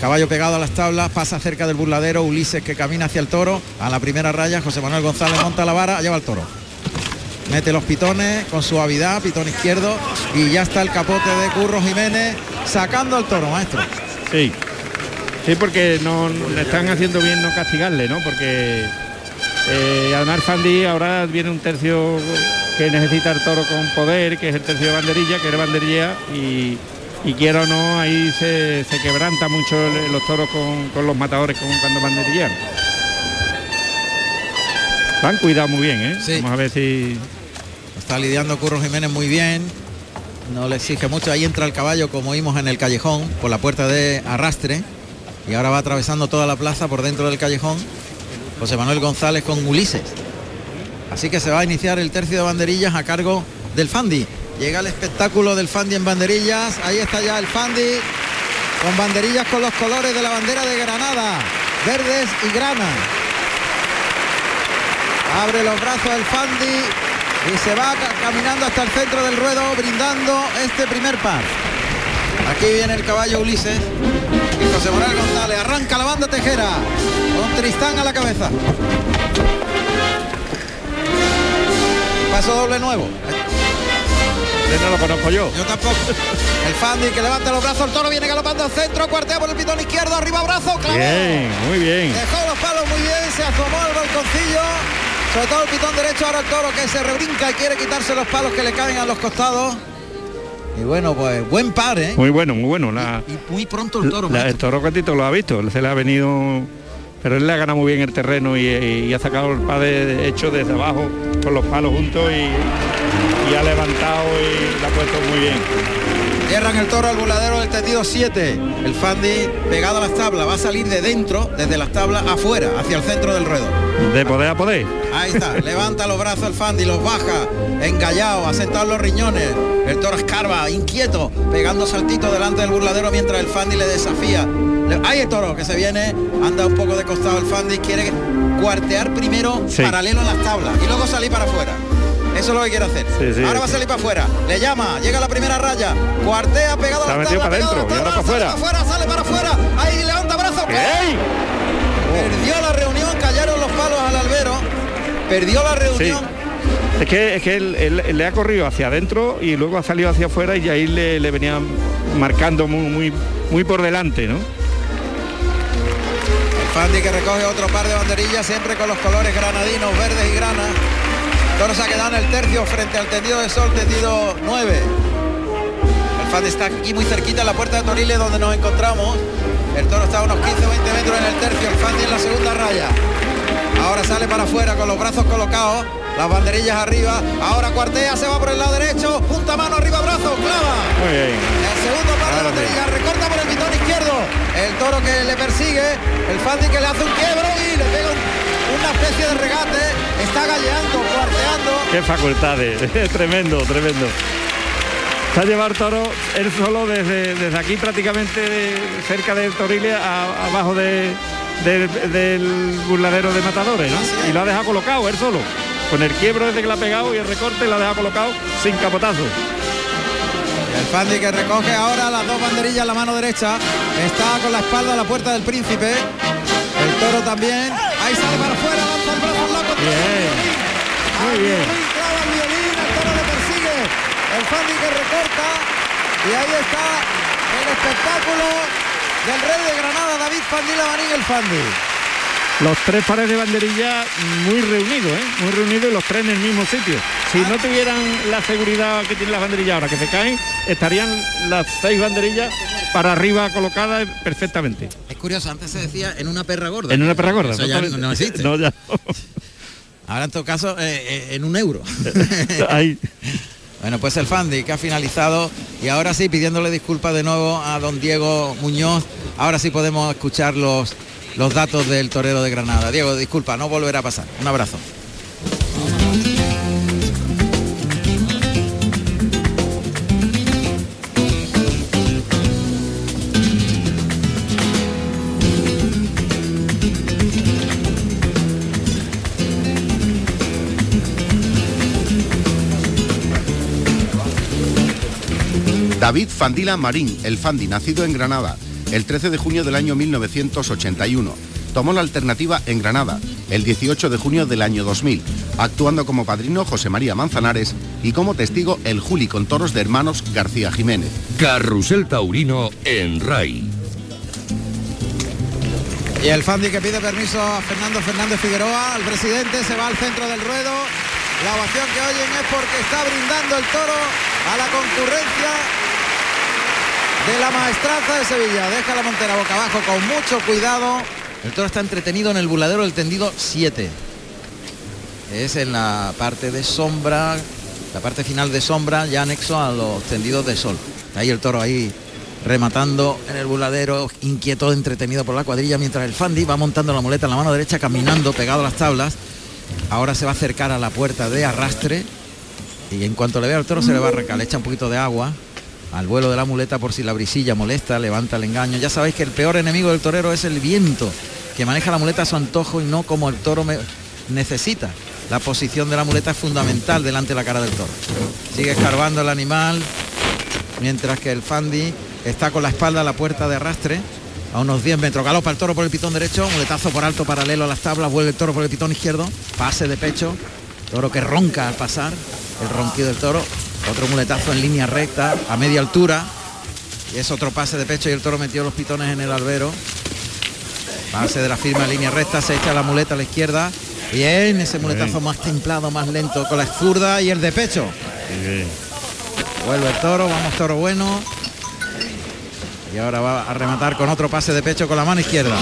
Caballo pegado a las tablas, pasa cerca del burladero, Ulises que camina hacia el toro, a la primera raya, José Manuel González monta la vara, lleva el toro. Mete los pitones con suavidad, pitón izquierdo, y ya está el capote de Curro Jiménez sacando al toro, maestro. Sí, sí, porque no le están haciendo bien no castigarle, ¿no? Porque eh, además Fandi ahora viene un tercio que necesita el toro con poder, que es el tercio de banderilla, que era banderilla, y, y quiera o no, ahí se, se quebranta mucho los toros con, con los matadores con, cuando banderillan. Han cuidado muy bien, ¿eh? Sí. Vamos a ver si... Está lidiando Curro Jiménez muy bien. No le exige mucho. Ahí entra el caballo, como vimos en el callejón, por la puerta de arrastre. Y ahora va atravesando toda la plaza por dentro del callejón. José Manuel González con Ulises. Así que se va a iniciar el tercio de banderillas a cargo del Fandi. Llega el espectáculo del Fandi en banderillas. Ahí está ya el Fandi con banderillas con los colores de la bandera de Granada, verdes y grana. Abre los brazos el Fandi y se va ca- caminando hasta el centro del ruedo brindando este primer par. Aquí viene el caballo Ulises y José Manuel González arranca la banda tejera con Tristán a la cabeza. Paso doble nuevo. No lo conozco yo. Yo tampoco. El Fandi que levanta los brazos, el toro viene galopando al centro, cuartea por el pitón izquierdo, arriba brazo, clavó. Bien, muy bien. Dejó los palos muy bien, se asomó al balconcillo. Sobre todo el pitón derecho, ahora el toro que se rebrinca y quiere quitarse los palos que le caen a los costados. Y bueno, pues buen par, ¿eh? Muy bueno, muy bueno. La, Y muy pronto el toro. La- el toro Catito lo ha visto, se le ha venido, pero él le ha ganado muy bien el terreno y, y ha sacado el padre de- hecho desde abajo con los palos juntos y, ha levantado y la ha puesto muy bien. Cierran el toro al burladero del tendido 7. El Fandi pegado a las tablas va a salir de dentro, desde las tablas afuera, hacia el centro del ruedo. De poder a poder. Ahí está, levanta los brazos el Fandi, los baja, engallado, asentado en los riñones. El toro escarba, inquieto, pegando saltitos delante del burladero mientras el Fandi le desafía. Ahí el toro que se viene, anda un poco de costado el Fandi, quiere cuartear primero Sí. paralelo a las tablas y luego salir para afuera. Eso es lo que quiere hacer. Sí, sí. ahora va a salir para afuera. Le llama, llega a la primera raya, cuartea pegado a la tabla, para adentro, y ahora para afuera. sale para afuera. Ahí levanta brazos. Perdió la reunión, Perdió la Sí. reunión. Es que, es que él, él- él le ha corrido hacia adentro y luego ha salido hacia afuera y ahí le, le venía marcando muy, muy, muy por delante, ¿no? El Fandi que recoge otro par de banderillas, siempre con los colores granadinos, verdes y grana. Toro se ha quedado en el tercio frente al tendido de sol, tendido 9. El Fandi está aquí muy cerquita en la puerta de Toriles donde nos encontramos. El toro está a unos 15 o 20 metros en el tercio, el Fandi en la segunda raya. Ahora sale para afuera con los brazos colocados, las banderillas arriba. Ahora cuartea, se va por el lado derecho, punta mano arriba, brazo, clava. Muy bien. El segundo par de banderillas, recorta por el pitón izquierdo. El toro que le persigue, el Fandi que le hace un quiebro y le pega un- una especie de regate. Está galleando, cuarteando. Qué facultades, tremendo, tremendo. Se ha llevado el toro él solo desde, desde aquí prácticamente de- cerca del Torile a- abajo de- del- del burladero de matadores, ¿no? Y lo ha dejado colocado él solo. Con el quiebro desde que le ha pegado y el recorte lo ha dejado colocado sin capotazo. El Fandi que recoge ahora las dos banderillas en la mano derecha. Está con la espalda a la puerta del príncipe. El toro también. Ahí sale para afuera, lanza el brazo loco. Bien. Muy bien. violín, clava el violín, el toro le persigue. El Fandi que recorta. Y ahí está el espectáculo del rey de Granada, David Fandila Marín, el Fandi. Los tres pares de banderilla muy reunidos, ¿eh? muy reunidos y los tres en el mismo sitio. Si no tuvieran la seguridad que tienen las banderillas ahora, que se caen, estarían las seis banderillas para arriba colocadas perfectamente. Es curioso, antes se decía en una perra gorda. En una perra gorda. Eso ya totalmente. no existe. No, ya Ahora en todo caso eh, eh, en un euro. Ahí. Bueno, pues el Fandi que ha finalizado y ahora sí pidiéndole disculpas de nuevo a don Diego Muñoz. Ahora sí podemos escuchar los, los datos del torero de Granada. Diego, disculpa, no volverá a pasar. Un abrazo. David Fandila Marín, el Fandi, nacido en Granada, el 13 de junio del año 1981. Tomó la alternativa en Granada, el 18 de junio del año 2000, actuando como padrino José María Manzanares y como testigo el Juli con toros de hermanos García Jiménez. Carrusel Taurino en RAI. Y el Fandi que pide permiso a Fernando Fernández Figueroa, al presidente, se va al centro del ruedo. La ovación que oyen es porque está brindando el toro a la concurrencia de la maestranza de Sevilla. Deja la montera boca abajo con mucho cuidado. El toro está entretenido en el buladero del tendido 7. Es en la parte de sombra, la parte final de sombra, ya anexo a los tendidos de sol. Ahí el toro ahí rematando en el buladero, inquieto, entretenido por la cuadrilla, mientras el Fandi va montando la muleta en la mano derecha, caminando pegado a las tablas. Ahora se va a acercar a la puerta de arrastre y en cuanto le vea al toro se le va a le echa un poquito de agua al vuelo de la muleta por si la brisilla molesta, levanta el engaño. Ya sabéis que el peor enemigo del torero es el viento, que maneja la muleta a su antojo y no como el toro necesita. La posición de la muleta es fundamental delante de la cara del toro. Sigue escarbando el animal, mientras que el Fandi está con la espalda a la puerta de arrastre, a unos 10 metros. Galopa el toro por el pitón derecho, muletazo por alto paralelo a las tablas, vuelve el toro por el pitón izquierdo, pase de pecho, toro que ronca al pasar, el ronquido del toro, otro muletazo en línea recta, a media altura, y es otro pase de pecho y el toro metió los pitones en el albero. Pase de la firma en línea recta, se echa la muleta a la izquierda. Bien, ese muletazo más templado, más lento, con la zurda y el de pecho. Vuelve el toro, vamos toro bueno. Y ahora va a rematar con otro pase de pecho con la mano izquierda.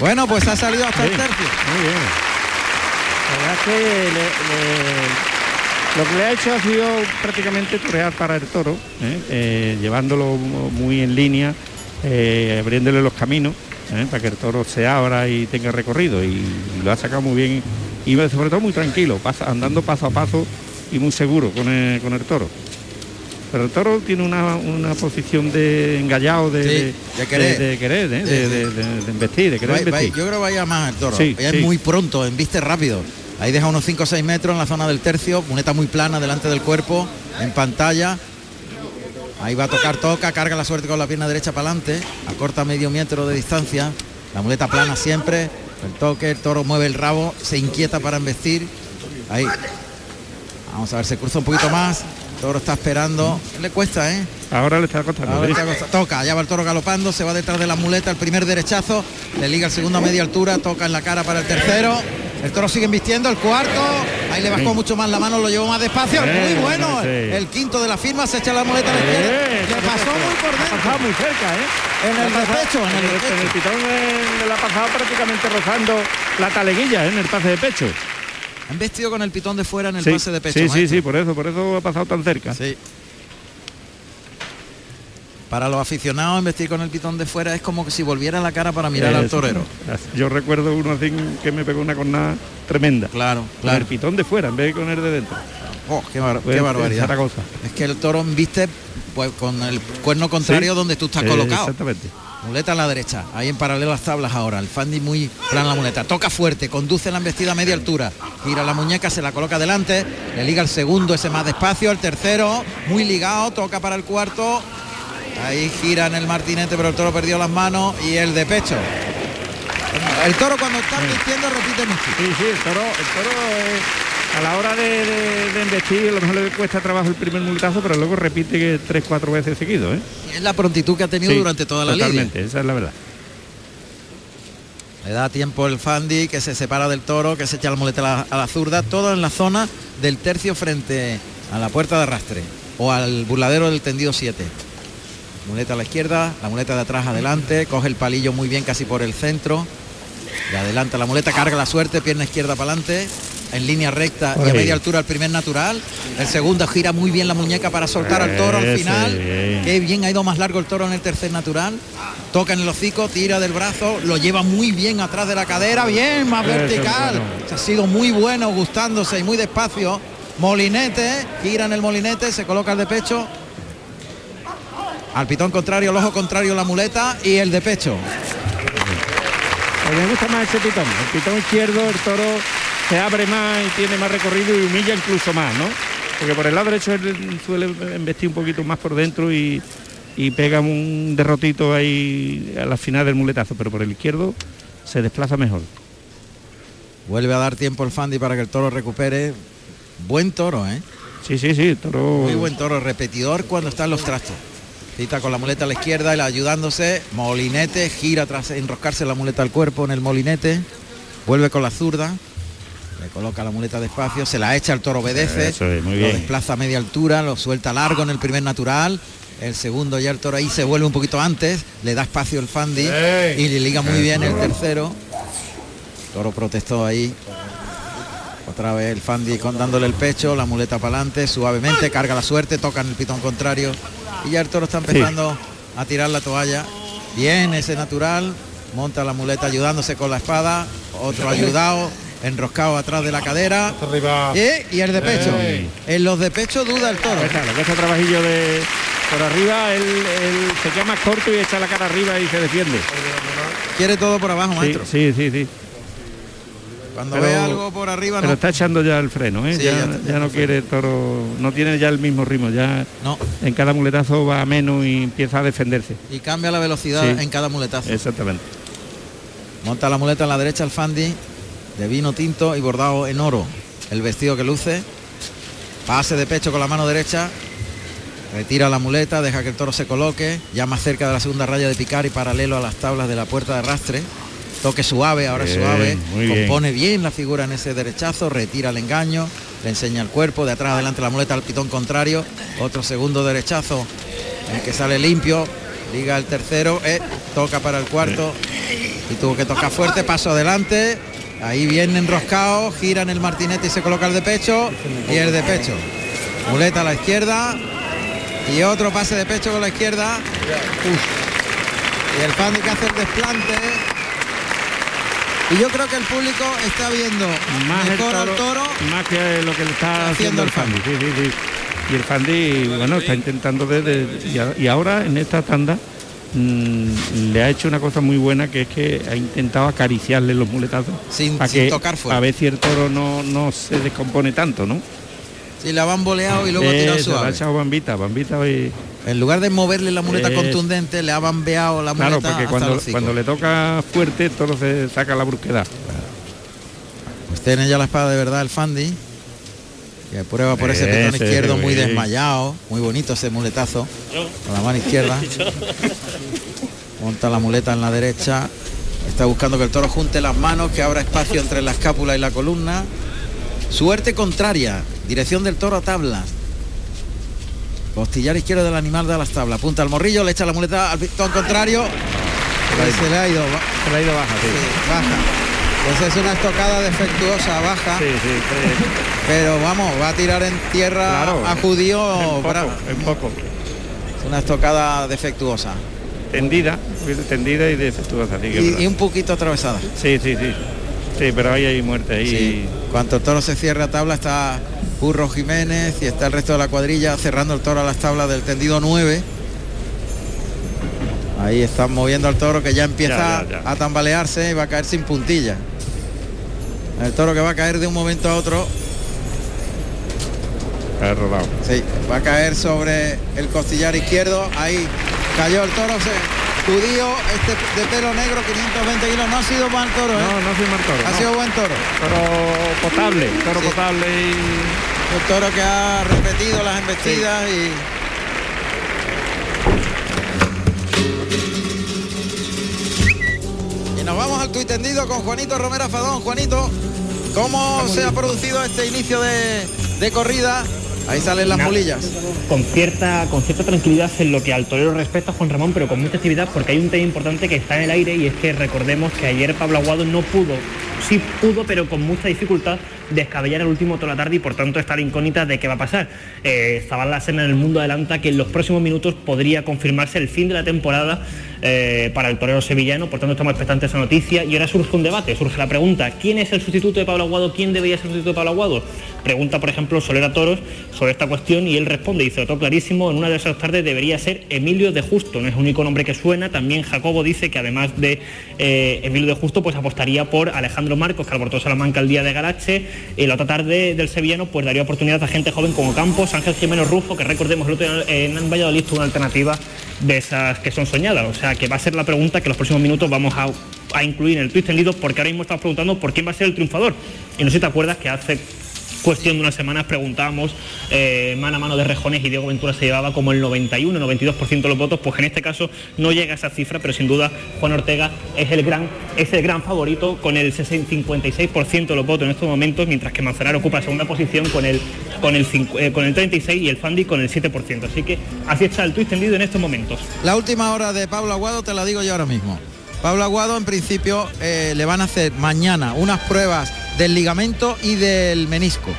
Bueno, pues ha salido hasta el tercio. Muy bien. La verdad es que le, Lo que le ha hecho ha sido prácticamente torear para el toro, ¿eh? Eh, llevándolo muy en línea, eh, abriéndole los caminos para que el toro se abra y tenga recorrido y, lo ha sacado muy bien y sobre todo muy tranquilo, pasa, andando paso a paso y muy seguro con el, con el toro. Pero el toro tiene una, una posición de engallado, de, Sí, de querer. de, de querer, ¿eh? Sí, de, sí. investir, de querer Va- va- investir. yo creo que vaya más el toro. Sí. muy pronto, embiste rápido. Ahí deja unos 5 o 6 metros en la zona del tercio, muneta muy plana delante del cuerpo, en pantalla. Ahí va a tocar, toca, carga la suerte con la pierna derecha para adelante, acorta medio metro de distancia. La muleta plana siempre, el toque, el toro mueve el rabo, se inquieta para embestir. Ahí. Vamos a ver, se cruza un poquito más. El toro está esperando. Le cuesta, ¿eh? Ahora le está costando. Ahora ¿eh? está costa- toca, ya va el toro galopando, se va detrás de la muleta, el primer derechazo, le liga el segundo a media altura, toca en la cara para el tercero. El toro sigue invistiendo, el cuarto, ahí le bajó Sí. mucho más la mano, lo llevó más despacio, Eh, muy bueno. sí. El quinto de la firma se echa la muleta a la izquierda, Eh, le pasó muy por dentro. muy cerca, ¿eh? En el despecho, en el en pitón le ha pasado prácticamente rozando la taleguilla ¿eh? en el pase de pecho. Han vestido con el pitón de fuera en el sí, pase de pecho. sí, sí, maestro. sí, por eso, por eso ha pasado tan cerca. Sí. Para los aficionados, investir con el pitón de fuera es como que si volviera la cara para mirar al torero. Yo recuerdo uno así que me pegó una cornada tremenda. Claro, Con claro. el pitón de fuera en vez de con el de dentro. Oh, qué, bar- Fue qué en barbaridad. Zaragoza. Es que el toro viste pues con el cuerno contrario Sí. donde tú estás colocado. Exactamente. Muleta a la derecha, ahí en paralelo a las tablas ahora. El Fandi muy plana la muleta. Toca fuerte, conduce la embestida a media altura. Gira la muñeca, se la coloca delante. Le liga el segundo, ese más despacio. El tercero, muy ligado, toca para el cuarto. Ahí gira en el martinete, pero el toro perdió las manos. Y el de pecho. El toro cuando está vistiendo repite mucho. Sí, sí, el toro, el toro eh, a la hora de, de, de investir a lo mejor le cuesta trabajo el primer muletazo, pero luego repite tres, cuatro veces seguido, ¿eh? Es la prontitud que ha tenido Sí, durante toda la lidia. Totalmente, esa es la verdad. Le da tiempo el Fandi que se separa del toro, que se echa la muleta a la, a la zurda, todo en la zona del tercio frente a la puerta de arrastre o al burladero del tendido 7. Muleta a la izquierda, la muleta de atrás adelante, coge el palillo muy bien casi por el centro. De adelanta la muleta, carga la suerte, pierna izquierda para adelante, en línea recta y a media altura el primer natural. El segundo gira muy bien la muñeca para soltar al toro al final. bien. Qué bien ha ido más largo el toro en el tercer natural. Toca en el hocico, tira del brazo, lo lleva muy bien atrás de la cadera, bien, más vertical. bueno. Ha sido muy bueno, gustándose y muy despacio. Molinete, gira en el molinete, se coloca el de pecho. Al pitón contrario, el ojo contrario, la muleta y el de pecho. Me gusta más ese pitón. El pitón izquierdo, el toro se abre más y tiene más recorrido y humilla incluso más, ¿no? Porque por el lado derecho él suele investir un poquito más por dentro y, y pega un derrotito ahí a la final del muletazo, pero por el izquierdo se desplaza mejor. Vuelve a dar tiempo el Fandi para que el toro recupere. Buen toro, ¿eh? Sí, sí, sí, toro. Muy buen toro, repetidor cuando están los trastos. Cita con la muleta a la izquierda, él ayudándose, molinete, gira tras enroscarse la muleta al cuerpo en el molinete, vuelve con la zurda, le coloca la muleta despacio, se la echa, el toro obedece, Eso es, muy lo bien. desplaza a media altura, lo suelta largo en el primer natural, el segundo ya el toro ahí se vuelve un poquito antes, le da espacio el Fandi y le liga muy bien el tercero. Toro protestó ahí. Otra vez el Fandi con, dándole el pecho, la muleta para adelante, suavemente, carga la suerte, toca en el pitón contrario. Y ya el toro está empezando a tirar la toalla. Bien ese natural, monta la muleta ayudándose con la espada, otro ayudado, enroscado atrás de la cadera. Y, y el de pecho. Ey. En los de pecho duda el toro. Lo que trabajillo de por arriba, él, él se queda más corto y echa la cara arriba y se defiende. Quiere todo por abajo, Sí, maestro. sí, sí, sí. Cuando Pero- ve algo por arriba Pero no. está echando ya el freno, ¿eh? Sí, ya, ya está. ya no quiere el toro, no tiene ya el mismo ritmo, ya No. en cada muletazo va a menos y empieza a defenderse. Y cambia la velocidad Sí. en cada muletazo. Exactamente. Monta la muleta en la derecha el Fandi, de vino tinto y bordado en oro. El vestido que luce. Pase de pecho con la mano derecha. Retira la muleta, deja que el toro se coloque, ya más cerca de la segunda raya de picar y paralelo a las tablas de la puerta de arrastre. Toque suave, ahora Bien, suave. bien. Compone bien la figura en ese derechazo, retira el engaño, le enseña el cuerpo, de atrás adelante la muleta al pitón contrario. Otro segundo derechazo, en el que sale limpio. Liga el tercero, eh, toca para el cuarto y tuvo que tocar fuerte, paso adelante, Ahí viene enroscado, gira en el martinete y se coloca el de pecho y el de pecho. Muleta a la izquierda y otro pase de pecho con la izquierda. Y el Fandi que hace el desplante. Y yo creo que el público está viendo más el toro, más que lo que le está haciendo haciendo, el Fandi. Sí, sí, sí. Y el Fandi, bueno, está intentando desde y, ahora en esta tanda mm, le ha hecho una cosa muy buena que es que ha intentado acariciarle los muletazos Sin- para sin que tocar fuerte. a ver si el toro no, no se descompone tanto, ¿no? Si la van boleado y luego ha tirado le ha suave. echado bambita, bambita y En lugar de moverle la muleta contundente, le ha bambeado la muleta claro, porque cuando, cuando le toca fuerte, el toro se saca la brusquedad. Pues tiene ya la espada de verdad el Fandi. Que prueba por ese Ese, izquierdo muy desmayado. Muy bonito ese muletazo. Con la mano izquierda. Monta la muleta en la derecha. Está buscando que el toro junte las manos, que abra espacio entre la escápula y la columna. Suerte contraria. Dirección del toro a tablas. Costillar izquierdo del animal da las tablas. Punta al morrillo, le echa la muleta al pistón contrario. Se le ha ido, Se le ha ido baja, sí. sí, baja. Pues es una estocada defectuosa, baja. Sí, sí. Pero vamos, va a tirar en tierra Claro. a judío. En poco, bravo. en poco. Es una estocada defectuosa. Tendida, tendida y defectuosa. que Y, un poquito atravesada. Sí, sí, sí. Sí, pero ahí hay muerte ahí. Sí. Cuanto el toro se cierre a tabla está Burro Jiménez y está el resto de la cuadrilla cerrando el toro a las tablas del tendido 9. Ahí están moviendo al toro que ya empieza Ya, ya, ya. a tambalearse y va a caer sin puntilla. El toro que va a caer de un momento a otro. Rodado. Sí, va a caer sobre el costillar izquierdo. Ahí cayó el toro. Se, judío, este de pelo negro, 520 kilos. No ha sido mal toro, ¿eh? No, no soy mal toro. ha no. sido buen toro. Toro potable, toro Sí. potable y. Un toro que ha repetido las embestidas y... Y nos vamos al tuit tendido con Juanito Romero Fadón. Juanito, ¿cómo se ha producido este inicio de, de corrida? Ahí salen las Nada. mulillas. con cierta, con cierta tranquilidad en lo que al torero respecta, Juan Ramón, pero con mucha actividad porque hay un tema importante que está en el aire y es que recordemos que ayer Pablo Aguado no pudo, sí pudo, pero con mucha dificultad descabellar el último toda la tarde y por tanto está la incógnita de qué va a pasar. Eh, Lasena en el mundo adelanta que en los próximos minutos podría confirmarse el fin de la temporada eh, para el torero sevillano, por tanto estamos expectantes esa noticia y ahora surge un debate, surge la pregunta, ¿quién es el sustituto de Pablo Aguado? ¿Quién debería ser el sustituto de Pablo Aguado? Pregunta, por ejemplo, Solera Toros sobre esta cuestión y él responde, dice, todo clarísimo, en una de esas tardes debería ser Emilio de Justo, no es el único nombre que suena, también Jacobo dice que además de eh, Emilio de Justo, pues apostaría por Alejandro Marcos, que alborotó Salamanca el día de Garache, y la otra tarde del sevillano pues daría oportunidad a gente joven como Campos, Ángel Jiménez Rufo, que recordemos el otro en Valladolid una alternativa de esas que son soñadas, o sea que va a ser la pregunta que en los próximos minutos vamos a, incluir en el tweet tendido, porque ahora mismo estamos preguntando por quién va a ser el triunfador, y no sé te acuerdas que hace cuestión de unas semanas preguntábamos eh, mano a mano de Rejones y Diego Ventura se llevaba como el 91, 92% de los votos, pues en este caso no llega a esa cifra, pero sin duda Juan Ortega es el gran, es el gran favorito con el 60 56% de los votos en estos momentos, mientras que Manzanar ocupa la segunda posición con el, con el, eh, con el 36 y el Fandi con el 7%. Así que así está el tuit tendido en estos momentos. La última hora de Pablo Aguado te la digo yo ahora mismo. Pablo Aguado en principio eh, le van a hacer mañana unas pruebas del ligamento y del menisco.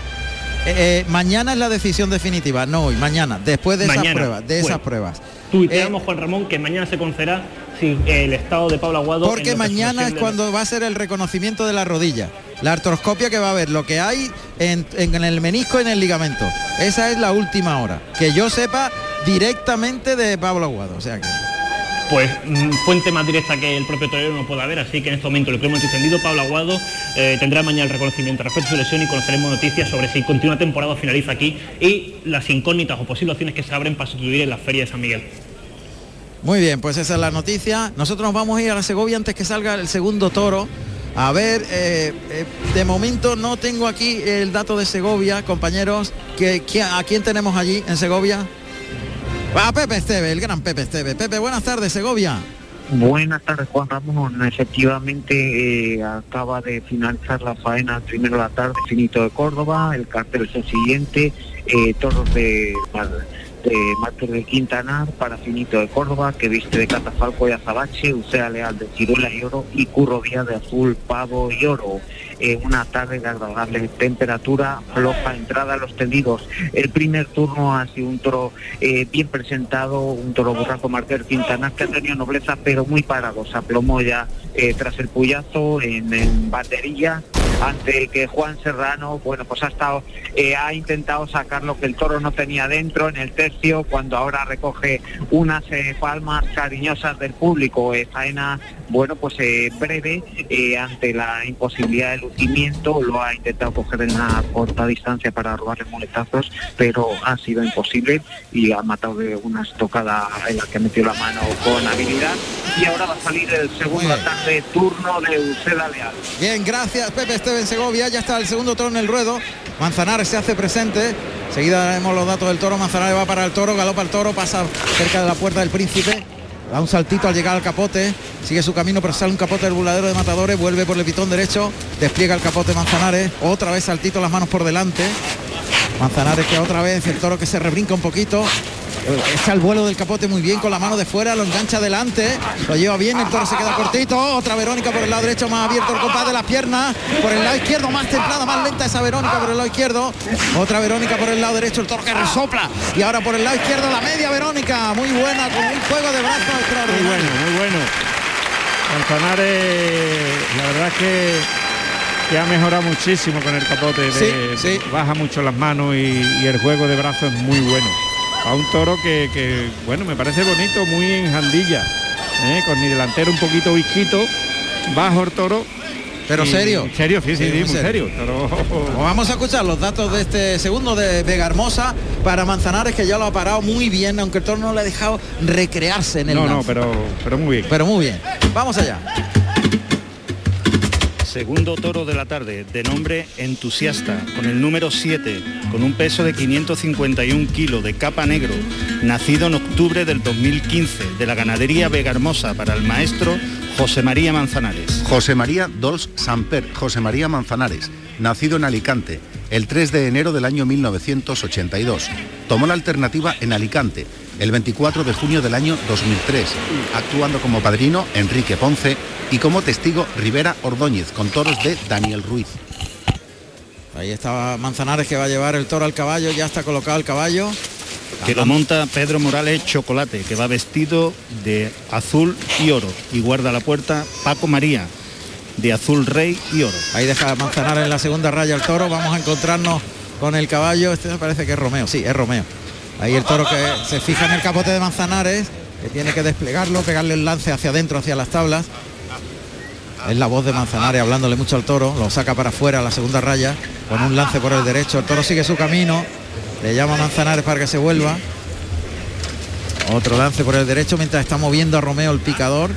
Eh, eh, mañana es la decisión definitiva, no hoy, mañana, después de esas pruebas, de bueno. esas pruebas. Tuiteamos, Juan Ramón, que mañana se conocerá si el estado de Pablo Aguado... Porque mañana es de- cuando va a ser el reconocimiento de la rodilla. La artroscopia que va a ver, lo que hay en, en el menisco y en el ligamento. Esa es la última hora. Que yo sepa directamente de Pablo Aguado. O sea que. Pues mm, fuente más directa que el propio torero no puede haber, así que en este momento lo que hemos entendido, Pablo Aguado eh, tendrá mañana el reconocimiento respecto a su lesión y conoceremos noticias sobre si continúa temporada o finaliza aquí y las incógnitas o posibles opciones que se abren para sustituir en la Feria de San Miguel. Muy bien, pues esa es la noticia. Nosotros nos vamos a ir a la Segovia antes que salga el segundo toro. A ver, eh, eh, de momento no tengo aquí el dato de Segovia, compañeros. Que- ¿A quién tenemos allí en Segovia? A Pepe Esteve, el gran Pepe Esteve. Pepe, buenas tardes, Segovia. Buenas tardes, Juan Ramón. Efectivamente, eh, acaba de finalizar la faena primero la tarde, finito de Córdoba. El cartel es el siguiente: eh, toros de, de de Quintanar, para Finito de Córdoba, que viste de Catafalco y Azabache, Ucea Leal de Ciruela y Oro y Curro Díaz de Azul, Pavo y Oro. Una tarde de agradable temperatura, floja entrada a los tendidos. El primer turno ha sido un toro eh, bien presentado, un toro burraco Márquez Quintanar que ha tenido nobleza pero muy parado, se aplomó ya eh, tras el puyazo en, en batería ante el que Juan Serrano, bueno, pues ha eh, ha intentado sacar lo que el toro no tenía dentro en el tercio, cuando ahora recoge unas eh, palmas cariñosas del público, eh, faena, bueno, pues eh, breve, eh, ante la imposibilidad de lucimiento, lo ha intentado coger en una corta distancia para robarle muletazos, pero ha sido imposible y ha matado de una estocada en la que metió la mano con habilidad y ahora va a salir el segundo ataque turno de Uceda Leal. Bien, gracias Pepe Esteban Segovia. Ya está el segundo toro en el ruedo. Manzanares se hace presente. Seguida daremos los datos del toro. Manzanares va para el toro, galopa el toro, pasa cerca de la puerta del príncipe. Da un saltito al llegar al capote, sigue su camino, pero sale un capote del buladero de matadores, vuelve por el pitón derecho, despliega el capote Manzanares, otra vez saltito, las manos por delante. Manzanares que otra vez el toro que se rebrinca un poquito. Echa el vuelo del capote muy bien con la mano de fuera, lo engancha adelante, lo lleva bien, el toro se queda cortito, otra Verónica por el lado derecho, más abierto el compás de las piernas, por el lado izquierdo, más templada, más lenta esa Verónica por el lado izquierdo, otra Verónica por el lado derecho, el toro que resopla, y ahora por el lado izquierdo la media Verónica, muy buena, con un juego de brazos extraordinario. Muy bueno, muy bueno. Manzanares, la verdad es que, que ha mejorado muchísimo con el capote. de- Sí, sí. Baja mucho las manos y, y el juego de brazos es muy bueno. A un toro que, que, bueno, me parece bonito, muy en jandilla. ¿eh? Con mi delantero un poquito visquito, bajo el toro. Pero y- serio. Serio, sí, sí, Sí, muy serio. serio. Toro- Pues vamos a escuchar los datos de este segundo de Vega Hermosa para Manzanares que ya lo ha parado muy bien, aunque el toro no le ha dejado recrearse en el No, no, pero, pero muy bien. pero muy bien. Vamos allá. Segundo toro de la tarde, de nombre Entusiasta, con el número 7, con un peso de 551 kilos, de capa negro, nacido en octubre del 2015, de la ganadería Vega Hermosa, para el maestro José María Manzanares. José María Dols Samper, José María Manzanares, nacido en Alicante, el 3 de enero del año 1982. Tomó la alternativa en Alicante, el 24 de junio del año 2003, actuando como padrino Enrique Ponce y como testigo Rivera Ordóñez, con toros de Daniel Ruiz. Ahí está Manzanares que va a llevar el toro al caballo, ya está colocado el caballo. que lo monta Pedro Morales Chocolate, que va vestido de azul y oro y guarda la puerta Paco María, de azul rey y oro. Ahí deja Manzanares en la segunda raya el toro. Vamos a encontrarnos con el caballo. Este me parece que es Romeo. Sí, es Romeo. Ahí el toro que se fija en el capote de Manzanares, que tiene que desplegarlo, pegarle el lance hacia adentro, hacia las tablas. Es la voz de Manzanares hablándole mucho al toro, lo saca para afuera a la segunda raya, con un lance por el derecho. El toro sigue su camino, le llama a Manzanares para que se vuelva. Otro lance por el derecho mientras está moviendo a Romeo el picador.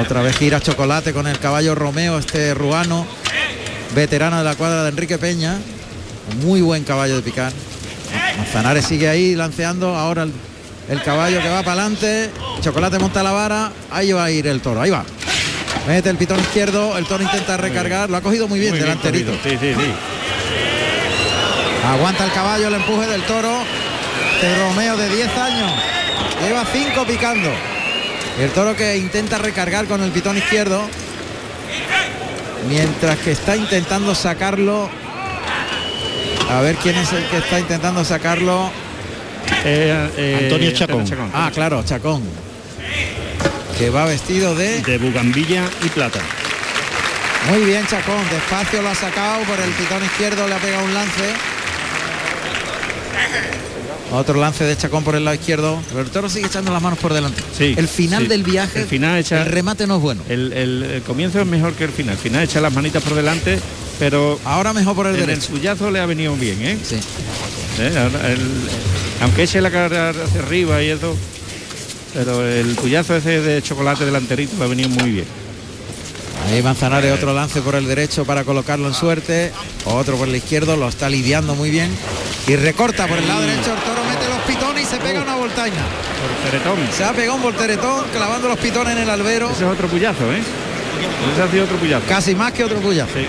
Otra vez gira Chocolate con el caballo Romeo, este ruano, veterano de la cuadra de Enrique Peña. Muy buen caballo de picar. Manzanares sigue ahí lanceando. Ahora el, el caballo que va para adelante. Chocolate monta la vara. Ahí va a ir el toro. Ahí va. Mete el pitón izquierdo. El toro intenta recargar. Lo ha cogido muy bien Muy delanterito. cogido, Sí, sí, sí. Aguanta el caballo, el empuje del toro. De Romeo de 10 años. Lleva 5 picando. El toro que intenta recargar con el pitón izquierdo. Mientras que está intentando sacarlo. A ver quién es el que está intentando sacarlo. Eh, eh, Antonio Chacón. Ah, claro, Chacón. Que va vestido de. De bugambilla y plata. Muy bien, Chacón. Despacio lo ha sacado. Por el pitón izquierdo le ha pegado un lance. Otro lance de Chacón por el lado izquierdo. Pero el toro sigue echando las manos por delante. Sí, el final sí. del viaje. El final echa- el remate no es bueno. El, el- el comienzo es mejor que el final. El final echa las manitas por delante, pero Ahora mejor por el en el derecho. suyazo le ha venido bien, ¿eh? Sí. ¿Eh? Ahora el- aunque eche la cara hacia arriba y eso, pero el puyazo ese de chocolate delanterito le ha venido muy bien. Ahí Manzanares otro lance por el derecho para colocarlo en suerte. Otro por el izquierdo, lo está lidiando muy bien. Y recorta por el lado derecho, el toro mete los pitones y se pega una voltaña. Se ha pegado un volteretón clavando los pitones en el albero. Ese es otro puyazo, ¿eh? Ese ha sido otro puyazo. Casi más que otro puya. Sí.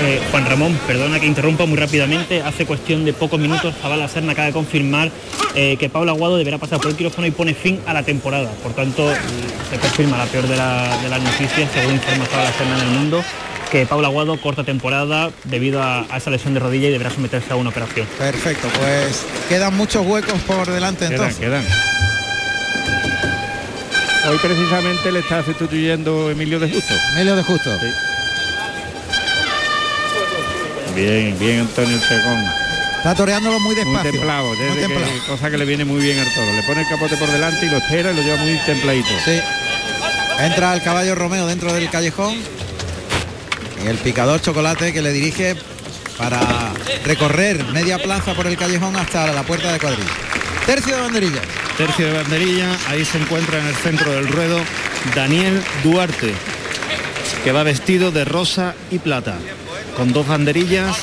Eh, Juan Ramón, perdona que interrumpa muy rápidamente. Hace cuestión de pocos minutos, Zabala Serna acaba de confirmar eh, que Pablo Aguado deberá pasar por el quirófano y pone fin a la temporada. Por tanto, se confirma la peor de, la- de las noticias, según informa Zabala Serna en el mundo, que Pablo Aguado corta temporada debido a, a esa lesión de rodilla y deberá someterse a una operación. Perfecto, pues quedan muchos huecos por delante Quedan, entonces. quedan. Hoy precisamente le está sustituyendo Emilio de Justo. Emilio de Justo. Bien, bien Antonio Chacón. Está toreándolo muy Muy despacio. templado, muy desde que- templado. cosa que le viene muy bien al toro. Le pone el capote por delante y lo espera y lo lleva muy templadito. Sí. Entra el caballo Romeo dentro del callejón. Y el picador chocolate que le dirige para recorrer media plaza por el callejón hasta la puerta de cuadrilla. Tercio de banderilla. Tercio de banderilla, ahí se encuentra en el centro del ruedo Daniel Duarte, que va vestido de rosa y plata, con dos banderillas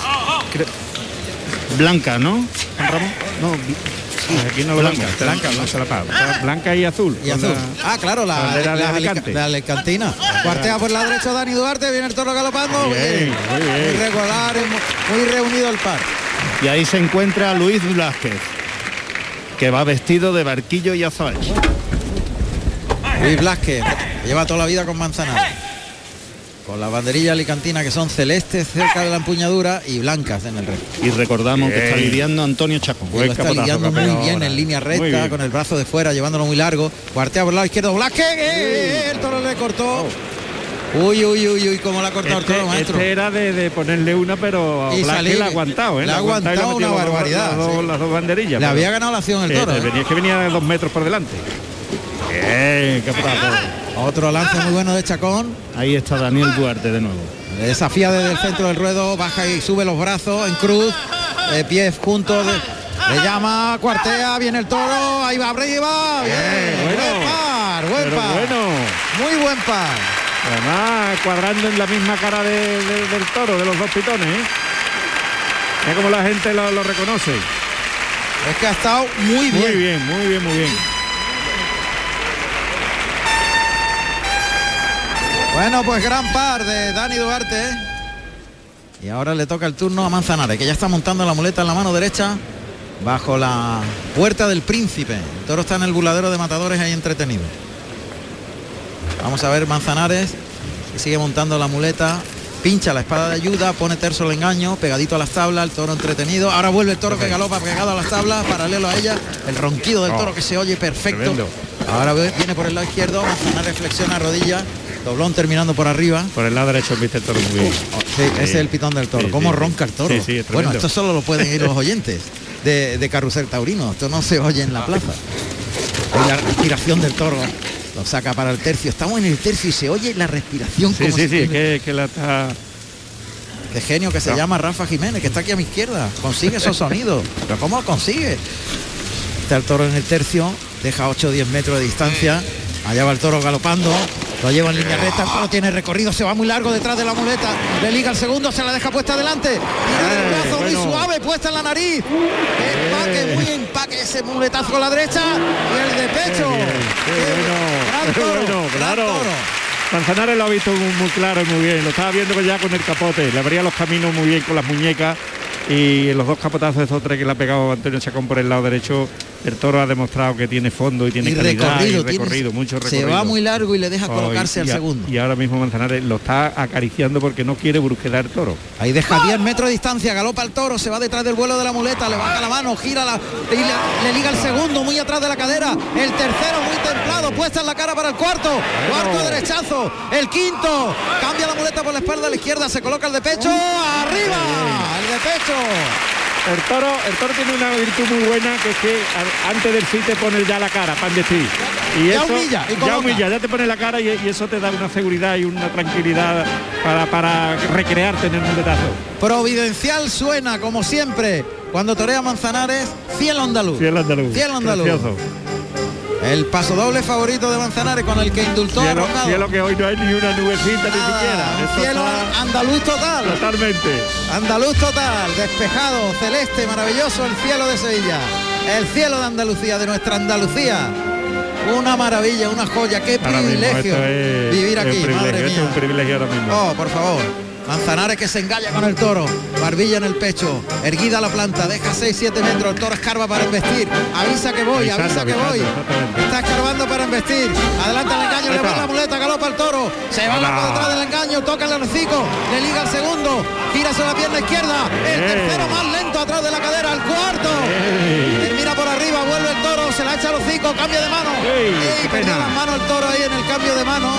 blancas, ¿no? Ramón? No, Pues aquí no Blanca, blanca, blanca, blanca, la blanca y azul. Y azul. la- Ah, claro, la, bandera de la Alicante. de Alicantina. Cuartea por la derecha Dani Duarte, viene el toro galopando. Bien, muy bien. Muy regular, muy reunido el par. y ahí se encuentra Luis Blázquez, que va vestido de barquillo y azabache. Luis Blasque, que lleva toda la vida con Manzanares. Con las banderillas alicantinas que son celestes cerca de la empuñadura y blancas en el resto. Y recordamos que Bien. está lidiando Antonio Chacón. Y lo está lidiando muy bien en línea recta, con el brazo de fuera, llevándolo muy largo. Cuartea por el lado izquierdo, Blasque, ¡eh! el toro le cortó. Uy, uy, uy, uy, cómo la ha cortado Este, el toro, maestro. este era de, de ponerle una, pero Y Blasque salir. le ha aguantado, ¿eh? Le ha aguantado metido una dos- barbaridad, Las dos, sí. las dos banderillas. Le pero- había ganado la acción el Eh, toro. ¿eh? venía- es que venía de dos metros por delante. Bien, qué. Otro lance muy bueno de Chacón. Ahí está Daniel Duarte de nuevo. Desafía desde el centro del ruedo, baja y sube los brazos en cruz, de pies juntos. de- le llama, cuartea, viene el toro, ahí va arriba. Bien, bueno. buen par, buen Pero par. bueno, Muy buen par. además cuadrando en la misma cara de- de- del toro, de los dos pitones. ¿eh? Cómo la gente lo, lo reconoce. Es que ha estado muy bien. Muy bien, muy bien, muy bien. Bueno, pues gran par de Dani Duarte. Y ahora le toca el turno a Manzanares, que ya está montando la muleta en la mano derecha bajo la puerta del príncipe. El toro está en el buladero de matadores ahí entretenido. Vamos a ver Manzanares, que sigue montando la muleta. Pincha la espada de ayuda, pone terzo el engaño, pegadito a las tablas, el toro entretenido. Ahora vuelve el toro que galopa pegado a las tablas, paralelo a ella. El ronquido del Oh, toro que se oye perfecto. tremendo. Ahora viene por el lado izquierdo, Manzanares flexiona rodilla, doblón terminando por arriba. Por el lado derecho viste el toro muy bien. Sí, ese es el pitón del toro. Sí, ¿Cómo ronca el toro? Bueno, esto solo lo pueden ir los oyentes de, de Carrusel Taurino. Esto no se oye en la plaza. Ahí la respiración del toro. Lo saca para el tercio. Estamos en el tercio y se oye la respiración. Sí, como sí, si- sí, que, que la está... Qué genio que se No. llama Rafa Jiménez, que está aquí a mi izquierda. Consigue esos sonidos. Pero ¿cómo lo consigue? Está el toro en el tercio, deja 8 o 10 metros de distancia. Allá va el toro galopando. Lo lleva en línea recta, el toro tiene recorrido, se va muy largo detrás de la muleta, le liga el segundo, se la deja puesta adelante, tira del Eh, brazo muy suave, puesta en la nariz, empaque, muy empaque ese muletazo con la derecha y el de pecho. Qué Qué gran bueno, qué toro, bueno, gran claro. Manzanares lo ha visto muy, claro y muy bien. Lo estaba viendo ya con el capote. Le abría los caminos muy bien con las muñecas. Y los dos capotazos esos tres que le ha pegado Antonio Chacón por el lado derecho, el toro ha demostrado que tiene fondo y tiene Y calidad recorrido, y recorrido, tiene- mucho se va muy largo y le deja Oh, colocarse y- al segundo. Y ahora mismo Manzanares lo está acariciando porque no quiere brusquedar el toro. Ahí deja 10 metros de distancia, galopa el toro, se va detrás del vuelo de la muleta, le baja la mano, gira la, y le, le liga el segundo muy atrás de la cadera, el tercero muy templado, puesta en la cara para el cuarto, cuarto derechazo, el quinto, cambia la muleta por la espalda a la izquierda, se coloca el de pecho, arriba, el de pecho. El toro, el toro tiene una virtud muy buena que es que antes del sí te pone ya la cara, pan de ti. Y Ya eso, humilla, y ya humilla, ya te pone la cara y, y eso te da una seguridad y una tranquilidad para, para recrearte en el muletazo. Providencial suena, como siempre, cuando torea Manzanares, cielo andaluz. Cielo andaluz. Cielo andaluz. El paso doble favorito de Manzanares con el que indultó a Cielo, Rocado. cielo que hoy no hay ni una nubecita ni Nada, siquiera. un cielo está andaluz total. totalmente. Andaluz total, despejado, celeste, maravilloso el cielo de Sevilla. El cielo de Andalucía, de nuestra Andalucía. Una maravilla, una joya, qué Ahora privilegio es vivir es aquí, un privilegio, madre esto es un mía. privilegio ahora mismo. Oh, por favor. Manzanares que se engaña con el toro, barbilla en el pecho, erguida la planta, deja 6-7 metros, el toro escarba para embestir, avisa que voy, avisa que voy, está escarbando para embestir, adelanta el engaño, le va la muleta, galopa el toro, se va la por detrás del engaño, toca el hocico, le liga el segundo, gira sobre la pierna izquierda, el tercero más lento atrás de la cadera, el cuarto, termina por arriba, vuelve el toro, se la echa el hocico, cambio de mano, y perdió las manos el toro ahí en el cambio de mano,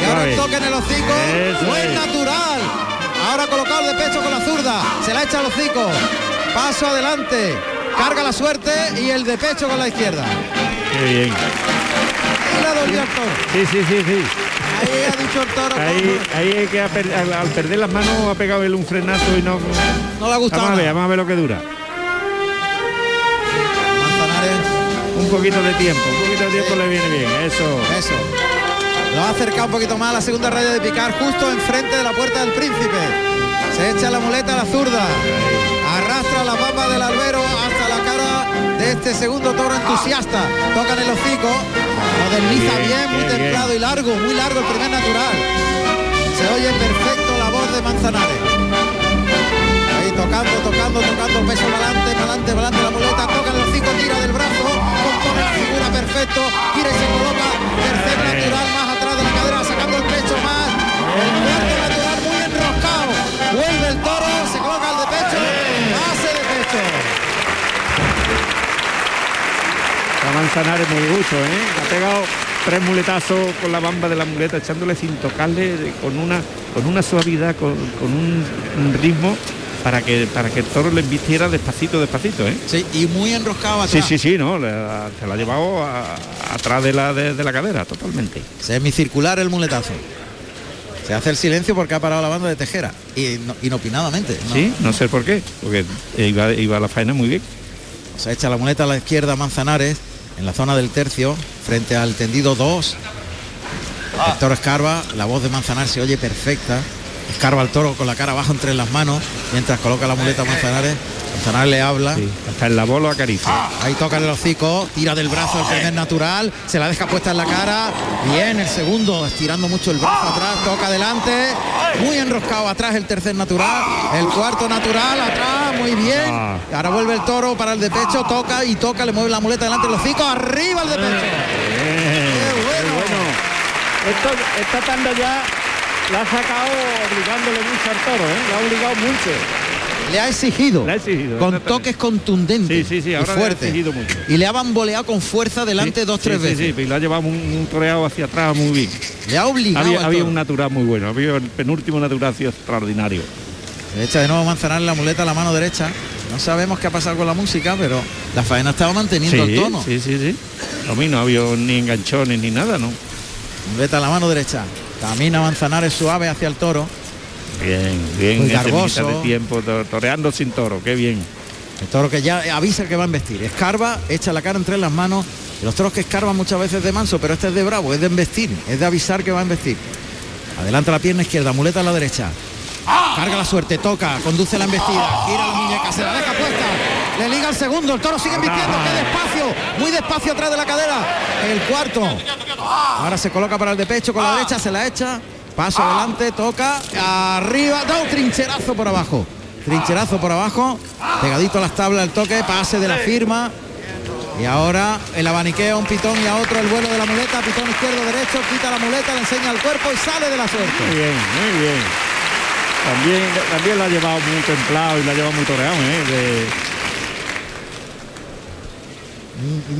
y ahora el toque en el hocico, buen natural, ahora colocado de pecho con la zurda, se la echa el hocico, paso adelante, carga la suerte y el de pecho con la izquierda. Qué bien. Y la dolió el toro. Sí, sí, sí, sí. Ahí ha dicho el toro. Ahí, ahí es que per- al, al perder las manos ha pegado él un frenazo y no. No le ha gustado Vamos a ver, vamos a ver lo que dura. Un poquito de tiempo, un poquito de tiempo le viene bien, eso. Eso. Lo ha acercado un poquito más a la segunda raya de picar, justo enfrente de la puerta del príncipe. Se echa la muleta a la zurda. Arrastra la papa del albero hasta la cara de este segundo toro entusiasta. Toca en el hocico. Lo desliza Bien, bien, muy bien, templado y largo, muy largo el primer natural. Se oye perfecto la voz de Manzanares. Ahí tocando, tocando, tocando peso para adelante, para adelante, para adelante la muleta, toca el hocico, tira del brazo, la figura perfecto, gira y se coloca, tercer natural más atrás de la cadera, sacando el pecho más, el cuarto natural muy enroscado, vuelve el toro, se coloca el de pecho, pase de pecho. La manzanares muy gusto, ¿eh? Ha pegado tres muletazos con la bamba de la muleta, echándole sin tocarle de- con una con una suavidad, con, con un, un ritmo para que para que el toro le embistiera despacito, despacito, ¿eh? Sí, y muy enroscado Sí, atrás. sí, sí, no, le- se la ha llevado a- atrás de la de, de la cadera, totalmente. Semicircular el muletazo. Se hace el silencio porque ha parado la banda de Tejera. Y no- inopinadamente. ¿no? Sí, no sé por qué, porque iba, iba la faena muy bien. Se echa la muleta a la izquierda Manzanares en la zona del tercio frente al tendido 2. El toro escarba, la voz de Manzanares se oye perfecta. Escarba al toro con la cara abajo entre las manos mientras coloca la muleta a Manzanares. Manzanares le habla. hasta el la lo acaricia. Ahí toca el hocico, tira del brazo el primer natural, se la deja puesta en la cara. Bien, el segundo, estirando mucho el brazo atrás, toca adelante. Muy enroscado atrás el tercer natural. El cuarto natural atrás, muy bien. Ahora vuelve el toro para el de pecho, toca y toca, le mueve la muleta delante del hocico, arriba el de pecho. Esto, esta tanda ya la ha sacado obligándole mucho al toro, ¿eh? La ha obligado mucho. Le ha exigido. Le ha exigido. Con toques contundentes. Sí, sí, sí, y ahora le ha fuertes. mucho. Y le ha bamboleado con fuerza delante dos, tres sí, veces. Sí, y lo ha llevado un, un toreado hacia atrás muy bien. Le ha obligado Había, había un natural muy bueno, había el penúltimo natural ha sido extraordinario. Echa de nuevo Manzanar la muleta a la mano derecha. No sabemos qué ha pasado con la música, pero la faena estaba manteniendo el tono. Sí, sí, sí. A mí no había ni enganchones ni nada, ¿no? Muleta a la mano derecha. Camina Manzanares suave hacia el toro. Bien, bien, garboso. de tiempo, to- toreando sin toro, qué bien. El toro que ya avisa que va a embestir. Escarba, echa la cara entre las manos. Los toros que escarban muchas veces de manso, pero este es de bravo, es de embestir, es de avisar que va a embestir. Adelanta la pierna izquierda, muleta a la derecha. Carga la suerte, toca, conduce la embestida, gira la muñeca, se la deja puesta, le liga el segundo, el toro sigue embistiendo, que despacio, muy despacio atrás de la cadera. El cuarto. Ahora se coloca para el de pecho con la derecha, se la echa, paso adelante, toca, arriba, da un trincherazo por abajo. Trincherazo por abajo, pegadito a las tablas el toque, pase de la firma. Y ahora el abaniqueo un pitón y a otro el vuelo de la muleta, pitón izquierdo derecho, quita la muleta, le enseña el cuerpo y sale de la suerte. Muy bien, muy bien. También, también la ha llevado muy templado y la ha llevado muy toreado, ¿eh?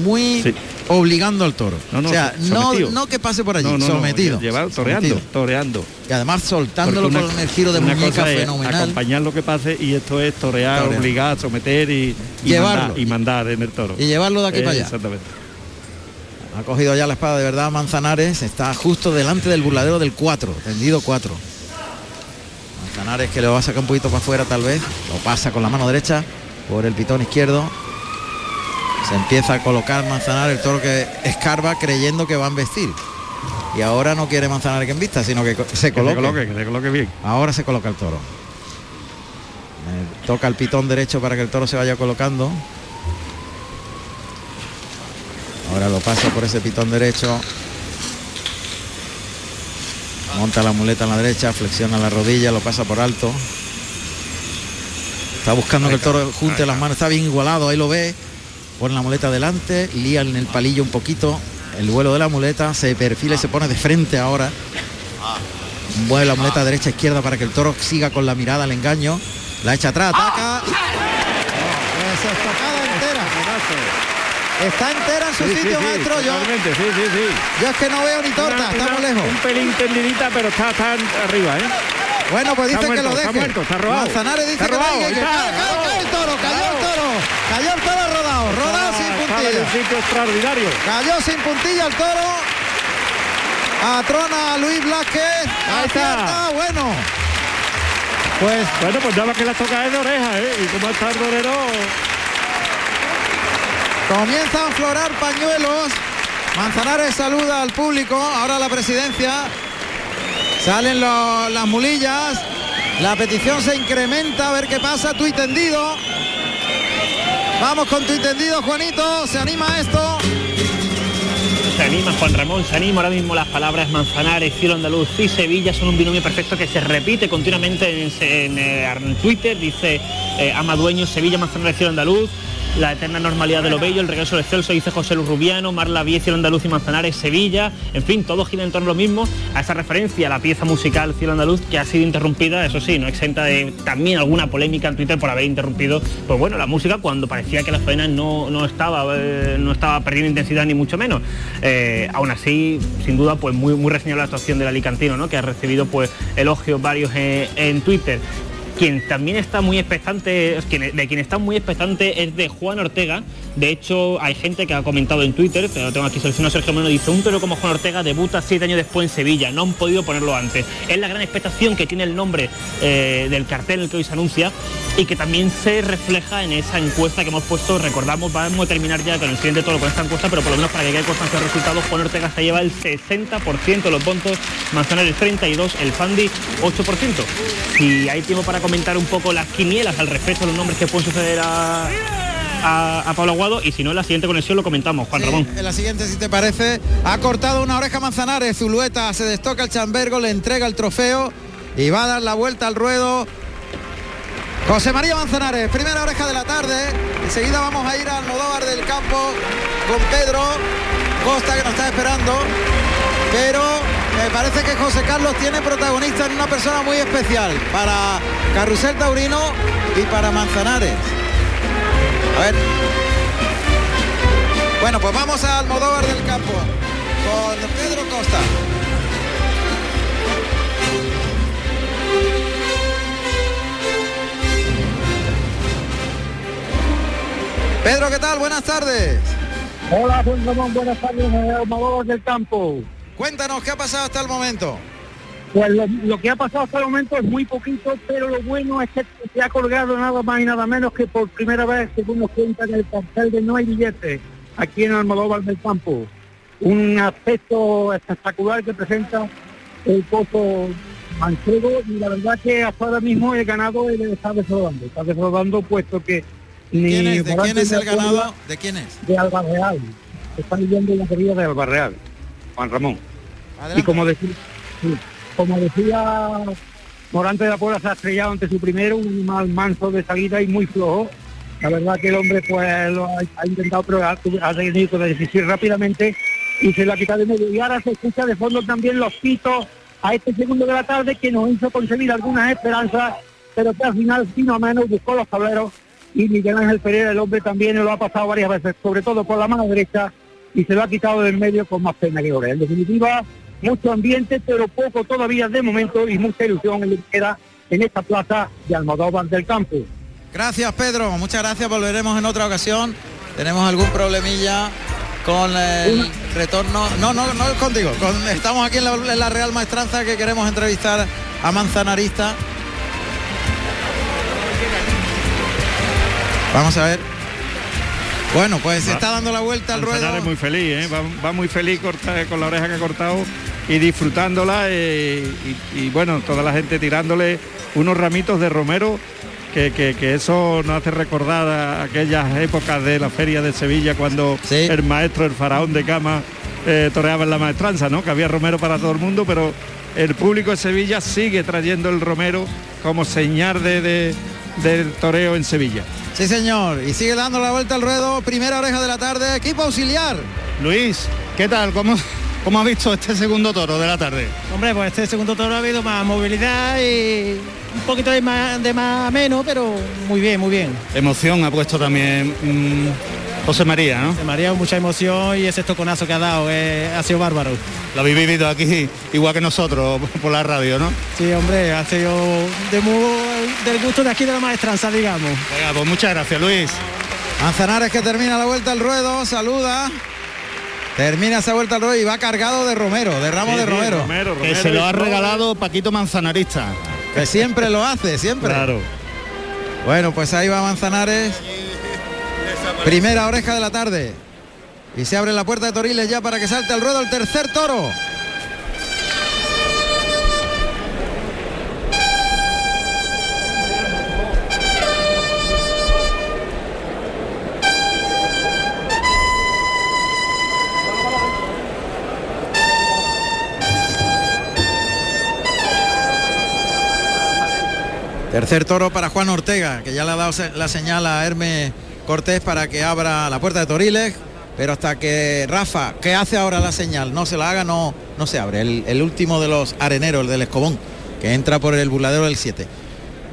Muy Sí. obligando al toro. No, no, o sea, so- no, que pase por allí, sometido. llevado toreando, sometido. toreando. Y además soltándolo una- con el giro de muñeca fenomenal. acompañar lo que pase y esto es torear, obligar, someter y, y Llevarlo. mandar, y mandar en el toro. Y llevarlo de aquí Eh, para allá. Exactamente. Ha cogido ya la espada de verdad Manzanares, está justo delante del burladero del 4, tendido 4. Manzanares que le va a sacar un poquito para afuera tal vez, lo pasa con la mano derecha por el pitón izquierdo. Se empieza a colocar Manzanares, el toro que escarba creyendo que va a embestir. Y ahora no quiere Manzanares que embista, sino que se Que se coloque. coloque, que se coloque bien. Ahora se coloca el toro. Eh, toca el pitón derecho para que el toro se vaya colocando. Ahora lo pasa por ese pitón derecho. Monta la muleta en la derecha, flexiona la rodilla, lo pasa por alto. Está buscando que el toro junte las manos, está bien igualado, ahí lo ve. Pone la muleta adelante, lía en el palillo un poquito el vuelo de la muleta, se perfila y se pone de frente ahora. Mueve la muleta derecha izquierda para que el toro siga con la mirada al engaño. La echa atrás, ataca. Pues estocada entera. Está entera en su Sí, sitio, sí, maestro. Yo, sí, sí, sí. yo es que no veo ni torta, Una- estamos lejos. Un pelín tendidita, pero está, está arriba, ¿eh? Bueno, pues Está dice que lo está deje. muerto, está robado. Manzanares dice Está que lo robado, deje, está, cae, robado. cae el toro, cayó el toro. Cayó el toro rodado, rodado sin puntilla. un sitio extraordinario. Cayó sin puntilla el toro. Atrona a Luis Blasquez. Ahí está. Bueno. Pues Bueno, pues nada más que la toca es de oreja, ¿eh? Y como está el torero, comienzan a aflorar pañuelos. Manzanares saluda al público. Ahora la presidencia. Salen las mulillas. La petición se incrementa. A ver qué pasa. Tuit tendido. Vamos con tuit tendido, Juanito. ¿Se anima esto? Se anima Juan Ramón, se anima ahora mismo las palabras Manzanares, Cielo Andaluz y Sevilla son un binomio perfecto que se repite continuamente en, eh, en Twitter, dice eh, Amadueño, Sevilla, Manzanares, Cielo Andaluz, la eterna normalidad de lo bello, el regreso del Celso, dice José Luis Rubiano, Marla Vie, Cielo Andaluz y Manzanares, Sevilla, en fin, todo gira en torno a lo mismo, a esa referencia a la pieza musical Cielo Andaluz que ha sido interrumpida, eso sí, no exenta de también alguna polémica en Twitter por haber interrumpido, pues bueno, la música cuando parecía que la faena no, no estaba eh, no estaba perdiendo intensidad ni mucho menos. Eh, aún así, sin duda, pues muy, muy reseñable la actuación del Alicantino, ¿no? que ha recibido pues elogios varios eh, en Twitter. Quien también está muy expectante, de quien está muy expectante es de Juan Ortega. De hecho, hay gente que ha comentado en Twitter, pero tengo aquí seleccionado Sergio Moreno, dice, un toro como Juan Ortega debuta siete años después en Sevilla, no han podido ponerlo antes. Es la gran expectación que tiene el nombre eh, del cartel en el que hoy se anuncia y que también se refleja en esa encuesta que hemos puesto, recordamos, vamos a terminar ya con el siguiente toro con esta encuesta, pero por lo menos para que quede constancia de resultados, Juan Ortega se lleva el 60% de los votos, Manzanares 32, el Fandi 8%. Si hay tiempo para comentar un poco las quinielas al respecto de los nombres que pueden suceder a, a, a Pablo Aguado y si no en la siguiente conexión lo comentamos, Juan Sí, Ramón. En la siguiente, si te parece, ha cortado una oreja Manzanares, Zulueta se destoca el chambergo, le entrega el trofeo y va a dar la vuelta al ruedo. José María Manzanares, primera oreja de la tarde. Enseguida vamos a ir al Modóvar del Campo con Pedro Costa que nos está esperando. Pero me parece que José Carlos tiene protagonista en una persona muy especial para Carrusel Taurino y para Manzanares. A ver. Bueno, pues vamos al Almodóvar del Campo con Pedro Costa. Pedro, ¿qué tal? Buenas tardes. Hola, Juan Ramón, buenas tardes, Almodóvar del Campo. Cuéntanos qué ha pasado hasta el momento. Pues lo, lo que ha pasado hasta el momento es muy poquito, pero lo bueno es que se ha colgado nada más y nada menos que por primera vez, según nos cuentan, el cartel de No hay billetes, aquí en Almodóvar del Campo. Un aspecto espectacular que presenta el pozo manchego y la verdad que hasta ahora mismo el ganado está defraudando. Está defraudando puesto que ni ¿Quién es? ¿De quién es el ganado? ¿De quién es? de Albarreal. Están viviendo en la querida de Albarreal, Juan Ramón. Adelante. Y como decía, como decía Morante de la Puebla se ha estrellado ante su primero, un animal manso de salida y muy flojo. La verdad que el hombre pues lo ha, ha intentado, pero ha, ha tenido que decidir rápidamente y se lo ha quitado de medio. Y ahora se escucha de fondo también los pitos a este segundo de la tarde que nos hizo conseguir algunas esperanzas, pero que al final, sino menos, buscó los tableros y Miguel Ángel Pereira, el hombre también lo ha pasado varias veces, sobre todo por la mano derecha, y se lo ha quitado del medio con más pena que gloria. En definitiva, mucho ambiente, pero poco todavía de momento y mucha ilusión en lo que queda en esta plaza de Almodóvar del Campo. Gracias, Pedro. Muchas gracias. Volveremos en otra ocasión. Tenemos algún problemilla con el retorno. No, no, no es contigo. Con- estamos aquí en la, en la Real Maestranza que queremos entrevistar a Manzanarista. Vamos a ver. Bueno, pues se está dando la vuelta al ruedo. Manzanares muy feliz, ¿eh? va, va muy feliz corta- con la oreja que ha cortado y disfrutándola eh, y, y, bueno, toda la gente tirándole unos ramitos de romero que, que- que eso nos hace recordar a aquellas épocas de la feria de Sevilla cuando el maestro, el faraón de cama, eh, toreaba en la maestranza, ¿no? Que había romero para todo el mundo, pero el público de Sevilla sigue trayendo el romero como señal de, de- del toreo en Sevilla. Sí, señor. Y sigue dando la vuelta al ruedo. Primera oreja de la tarde. Equipo auxiliar. Luis, ¿qué tal? ¿Cómo, cómo has visto este segundo toro de la tarde? Hombre, pues este segundo toro ha habido más movilidad y un poquito de más, de más menos, pero muy bien, muy bien. Emoción ha puesto también mm, José María, ¿no? José María, mucha emoción y ese toconazo que ha dado, que ha sido bárbaro. Lo habéis vivido aquí igual que nosotros por la radio, ¿no? Sí, hombre, ha sido de muy- del gusto de aquí de la maestranza, digamos. Venga, pues muchas gracias, Luis. Manzanares que termina la vuelta al ruedo. Saluda. Termina esa vuelta al ruedo y va cargado de Romero, de ramos Sí, de sí, Romero. Romero, Que se lo ha regalado Paquito Manzanarista. Que siempre lo hace, siempre. Claro. Bueno, pues ahí va Manzanares. Primera oreja de la tarde. Y se abre la puerta de Toriles ya para que salte al ruedo el tercer toro. Tercer toro para Juan Ortega, que ya le ha dado la señal a Hermes Cortés para que abra la puerta de Toriles, pero hasta que Rafa, que hace ahora la señal, no se la haga, no, no se abre. El, último de los areneros, el del Escobón, que entra por el burladero del 7.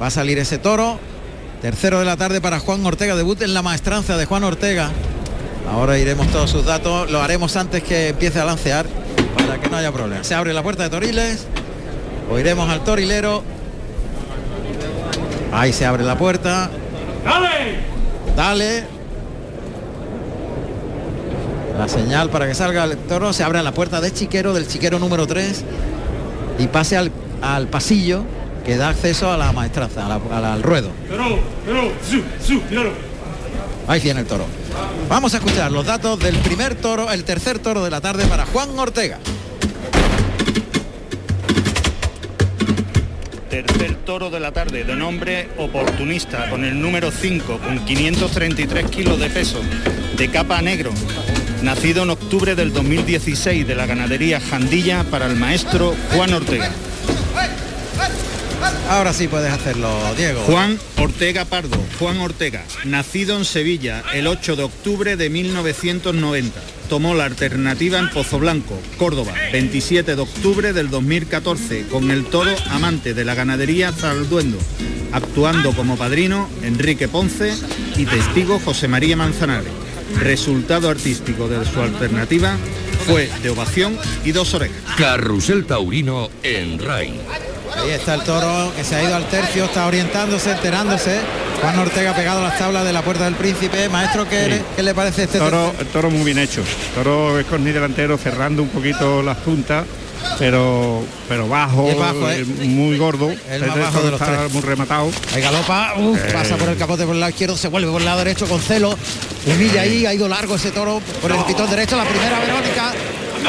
Va a salir ese toro. Tercero de la tarde para Juan Ortega, debut en la maestranza de Juan Ortega. Ahora iremos todos sus datos, lo haremos antes que empiece a lancear para que no haya problema. Se abre la puerta de Toriles, oiremos al torilero Ahí se abre la puerta. Dale. La señal para que salga el toro. Se abre la puerta de chiquero, del chiquero número 3. Y pase al, al pasillo que da acceso a la maestranza, a la- a la- al ruedo. Pero, pero, su, su, míralo. Ahí tiene el toro. Vamos a escuchar los datos del primer toro, el tercer toro de la tarde para Juan Ortega. Tercer toro de la tarde, de nombre oportunista, con el número 5, con 533 kilos de peso, de capa negro. Nacido en octubre del 2016 de la ganadería Jandilla para el maestro Juan Ortega. Ahora sí puedes hacerlo, Diego. Juan Ortega Pardo, Juan Ortega, nacido en Sevilla el 8 de octubre de 1990. Tomó la alternativa en Pozo Blanco, Córdoba, 27 de octubre del 2014, con el toro amante de la ganadería Zalduendo, actuando como padrino Enrique Ponce y testigo José María Manzanares. Resultado artístico de su alternativa fue de ovación y dos orejas. Carrusel Taurino en RAI. Ahí está el toro que se ha ido al tercio, está orientándose, enterándose. Juan Ortega pegado a las tablas de la puerta del príncipe. Maestro, ¿qué, Sí. le, qué le parece este toro, el toro muy bien hecho. Toro es con delantero cerrando un poquito las puntas, pero pero bajo, es bajo, ¿eh? eh, muy gordo. El más Este bajo de los está tres. muy rematado. Ahí galopa, uf, Eh. pasa por el capote por el lado izquierdo, se vuelve por el lado derecho con celo. Humilla ahí, ha ido largo ese toro por el pitón derecho. La primera Verónica,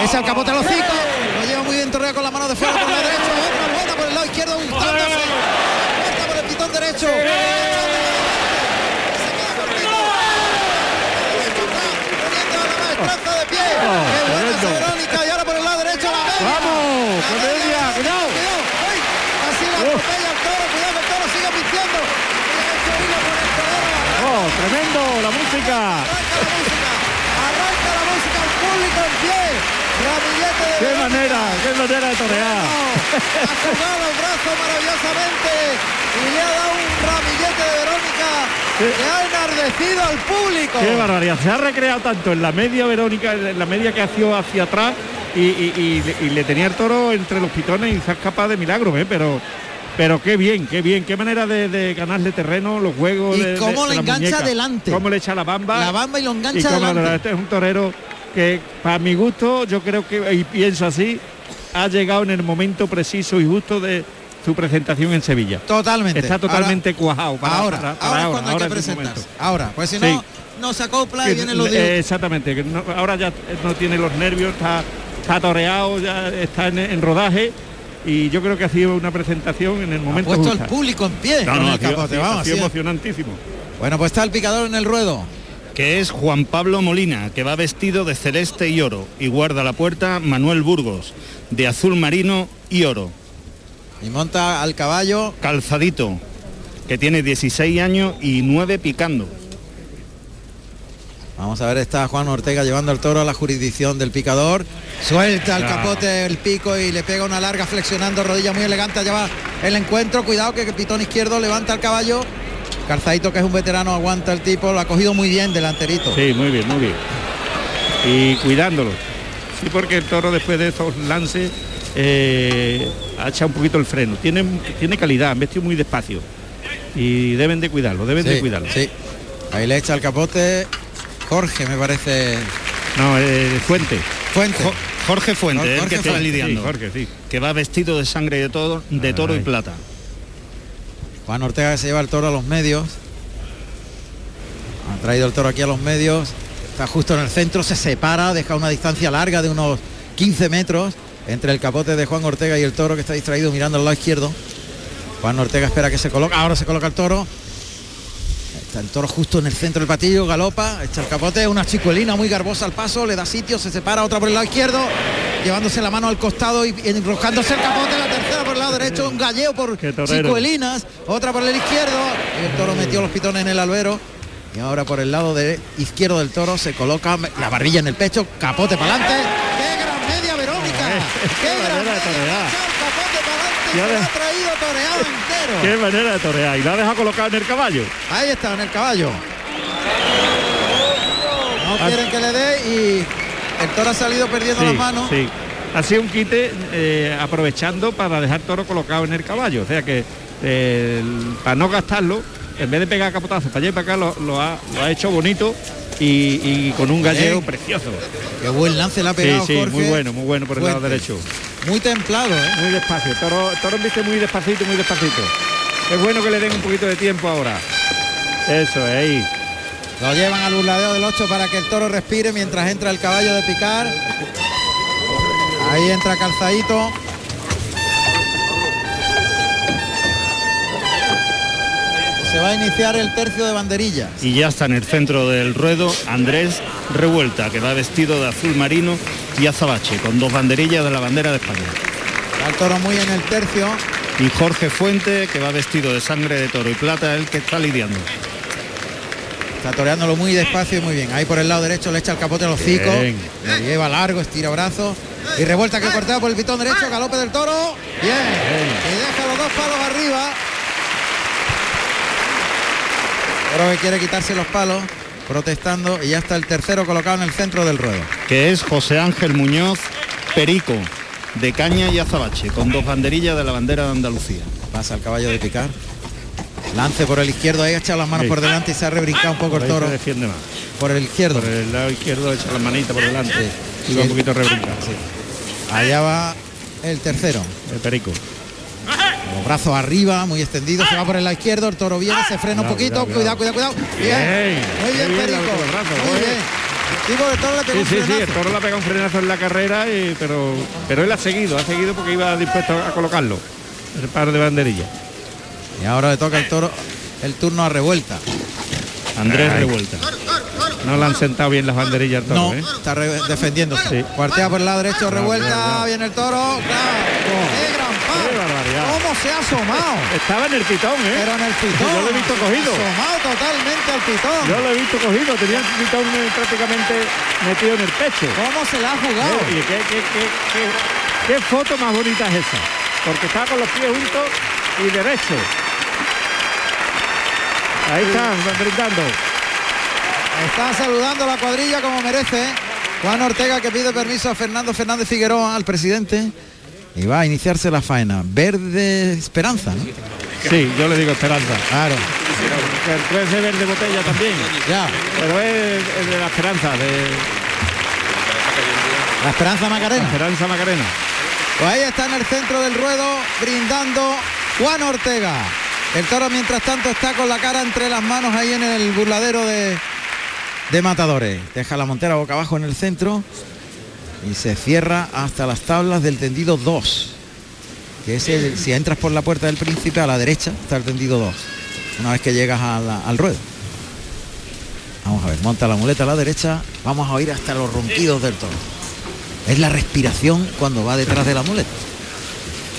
ese al capote a los cinco. Lo lleva muy bien torreado con la mano de fuera por la derecha. Otra buena por el lado izquierdo, gustándose. Vuelta por el pitón derecho. Maestranza de pie. Qué buena Verónica. Y ahora por el lado derecho la media. ¡Vamos! ¡Con media! ¡Cuidado! Así la atropella el toro. Cuidado que el toro sigue pisteando. ¡Oh, tremendo! ¡La música! Arranca la música, el público en pie. Ramillete de ¡Qué manera! ¡Qué manera de torear! Ha jugado el brazo maravillosamente y le ha dado un ramillete de Verónica que ha enardecido al público. ¡Qué barbaridad! Se ha recreado tanto en la media Verónica, en la media que hacía hacia atrás y, y- y- y le tenía el toro entre los pitones y se ha escapado de milagro, ¿eh? Pero pero qué bien, qué bien, qué manera de, de ganarle terreno, los juegos. Y de- cómo de le engancha adelante. Cómo le echa la bamba. La bamba y lo engancha y adelante. Este es un torero que, para mi gusto, yo creo que, y pienso así, ha llegado en el momento preciso y justo de su presentación en Sevilla. Totalmente. Está totalmente cuajado. para- ahora, para- para ahora cuando hay ahora que es su presentarse. Ahora, pues si no, Sí. no se acopla y Que- vienen los eh, dios. exactamente, que no- ahora ya no tiene los nervios, está, está toreado, ya está en, en rodaje y yo creo que ha sido una presentación en el momento puesto justo. el público en pie No, no, el ha sido- capote, ha sido- vamos, ha sido así es. emocionantísimo. Bueno, pues está el picador en el ruedo. Que es Juan Pablo Molina, que va vestido de celeste y oro y guarda la puerta Manuel Burgos, de azul marino y oro. Y monta al caballo. Calzadito, que tiene 16 años y 9 picando. Vamos a ver, está Juan Ortega llevando al toro a la jurisdicción del picador. Suelta el capote el pico y le pega una larga flexionando rodilla muy elegante. Lleva el encuentro. Cuidado que el pitón izquierdo levanta al caballo. Calzadito que es un veterano aguanta el tipo. Lo ha cogido muy bien delanterito. Sí, muy bien, muy bien. Y cuidándolo. Sí, porque el toro después de esos lances eh, ha echado un poquito el freno. Tiene, tiene calidad, han vestido muy despacio. Y deben de cuidarlo, deben de cuidarlo. sí. Ahí le echa el capote. Jorge me parece. No, eh, Fuente. Fuente. Jo- Jorge Fuente, Jorge el que está lidiando. Sí, Jorge, sí. Que va vestido de sangre de, todo, de toro y plata. Juan Ortega que se lleva el toro a los medios. Ha traído el toro aquí a los medios. Está justo en el centro, se separa, deja una distancia larga de unos 15 metros entre el capote de Juan Ortega y el toro que está distraído mirando al lado izquierdo. Juan Ortega espera que se coloque. Ahora se coloca el toro. Está el toro justo en el centro del patillo, galopa, echa el capote, una chicuelina muy garbosa al paso, le da sitio, se separa, otra por el lado izquierdo, llevándose la mano al costado y enroscándose el capote, la tercera derecho, un galleo por chicuelinas, otra por el izquierdo, y el toro metió los pitones en el albero. Y ahora por el lado de izquierdo del toro se coloca la barrilla en el pecho, capote para adelante. ¡Qué gran media Verónica! ¡Qué gran manera de media! capote para adelante ha traído toreado entero. Qué manera de torear. Y lo ha dejado colocado en el caballo. Ahí está, en el caballo. No Ah. quieren que le dé y el toro ha salido perdiendo Sí, las manos. sí. Ha sido un quite eh, aprovechando para dejar toro colocado en el caballo. O sea que eh, para no gastarlo, en vez de pegar capotazos para allá y para acá, lo, lo ha, lo ha hecho bonito y, y con un galleo Bien. precioso. Qué buen lance le ha Sí, pegado sí, Jorge. muy bueno, muy bueno por el lado derecho. Muy templado, ¿eh? Muy despacio. Toro, toro viste muy despacito, muy despacito. Es bueno que le den un poquito de tiempo ahora. Eso, es ahí. Lo llevan al burladeo del 8 para que el toro respire mientras entra el caballo de picar. Ahí entra calzadito. Se va a iniciar el tercio de banderillas. Y ya está en el centro del ruedo Andrés Revuelta, que va vestido de azul marino y azabache, con dos banderillas de la bandera de España. Está el toro muy en el tercio. Y Jorge Fuente, que va vestido de sangre de toro y plata, el que está lidiando. Está toreándolo muy despacio y muy bien. Ahí por el lado derecho le echa el capote al hocico. Bien. Lo lleva largo, estira brazos. Y revuelta que cortea por el pitón derecho, galope del toro. Bien. Y deja los dos palos arriba. Toro que quiere quitarse los palos, protestando. Y ya está el tercero colocado en el centro del ruedo. que es José Ángel Muñoz Perico, de caña y azabache, con dos banderillas de la bandera de Andalucía. Pasa el caballo de picar. Lance por el izquierdo, ahí ha echado las manos Sí. por delante y se ha rebrincado un poco el toro. se defiende más. Por el izquierdo. Por el lado izquierdo echa la manita por delante. Y Sí. va un poquito rebrincado. Allá va el tercero. El perico. Los brazos arriba, muy extendidos, se va por el lado izquierdo, el toro viene, se frena un poquito, cuidado, cuidado, cuidado, cuidado. Bien, Bien, muy bien, bien, Perico. muy bien. Digo, el toro le pegó Sí, un sí, sí, el frenazo. toro le ha pegado un frenazo en la carrera, y, pero, pero él ha seguido, ha seguido porque iba dispuesto a colocarlo. El par de banderillas. Y ahora le toca el toro el turno a revuelta. Andrés Ay. Revuelta. No le han sentado bien las banderillas al toro, No, ¿eh? está defendiéndose. Sí. Cuartea por el lado derecho, revuelta, cuidado. viene el toro. claro. ¡Qué gran par! Qué barbaridad. ¿Cómo se ha asomado? Estaba en el pitón, ¿eh? Pero en el pitón. Yo lo he visto cogido. Asomado totalmente al pitón. Yo lo he visto cogido, tenía el pitón eh, prácticamente metido en el pecho. ¿Cómo se la ha jugado? Eh, qué, qué, qué- qué- qué foto más bonita es esa. Porque estaba con los pies juntos y derecho. Ahí están, brindando. Está saludando la cuadrilla como merece. Juan Ortega que pide permiso a Fernando Fernández Figueroa, al presidente. Y va a iniciarse la faena. Verde Esperanza, ¿no? Sí, yo le digo esperanza. Claro. Puede ser verde botella también. Ya. Pero es, es de la esperanza, de La Esperanza la Macarena. esperanza Macarena. Pues ahí está en el centro del ruedo brindando Juan Ortega. El toro mientras tanto está con la cara entre las manos ahí en el burladero de, de matadores. Deja la montera boca abajo en el centro y se cierra hasta las tablas del tendido 2. Que es el, si entras por la puerta del príncipe a la derecha está el tendido 2. Una vez que llegas al ruedo. Vamos a ver, monta la muleta a la derecha. Vamos a oír hasta los ronquidos del toro. Es la respiración cuando va detrás de la muleta.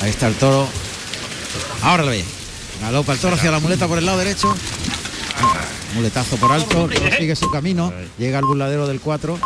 Ahí está el toro. Ahora lo ve. Galopa el toro hacia la muleta por el lado derecho. Muletazo por alto, sigue su camino, llega al burladero del 4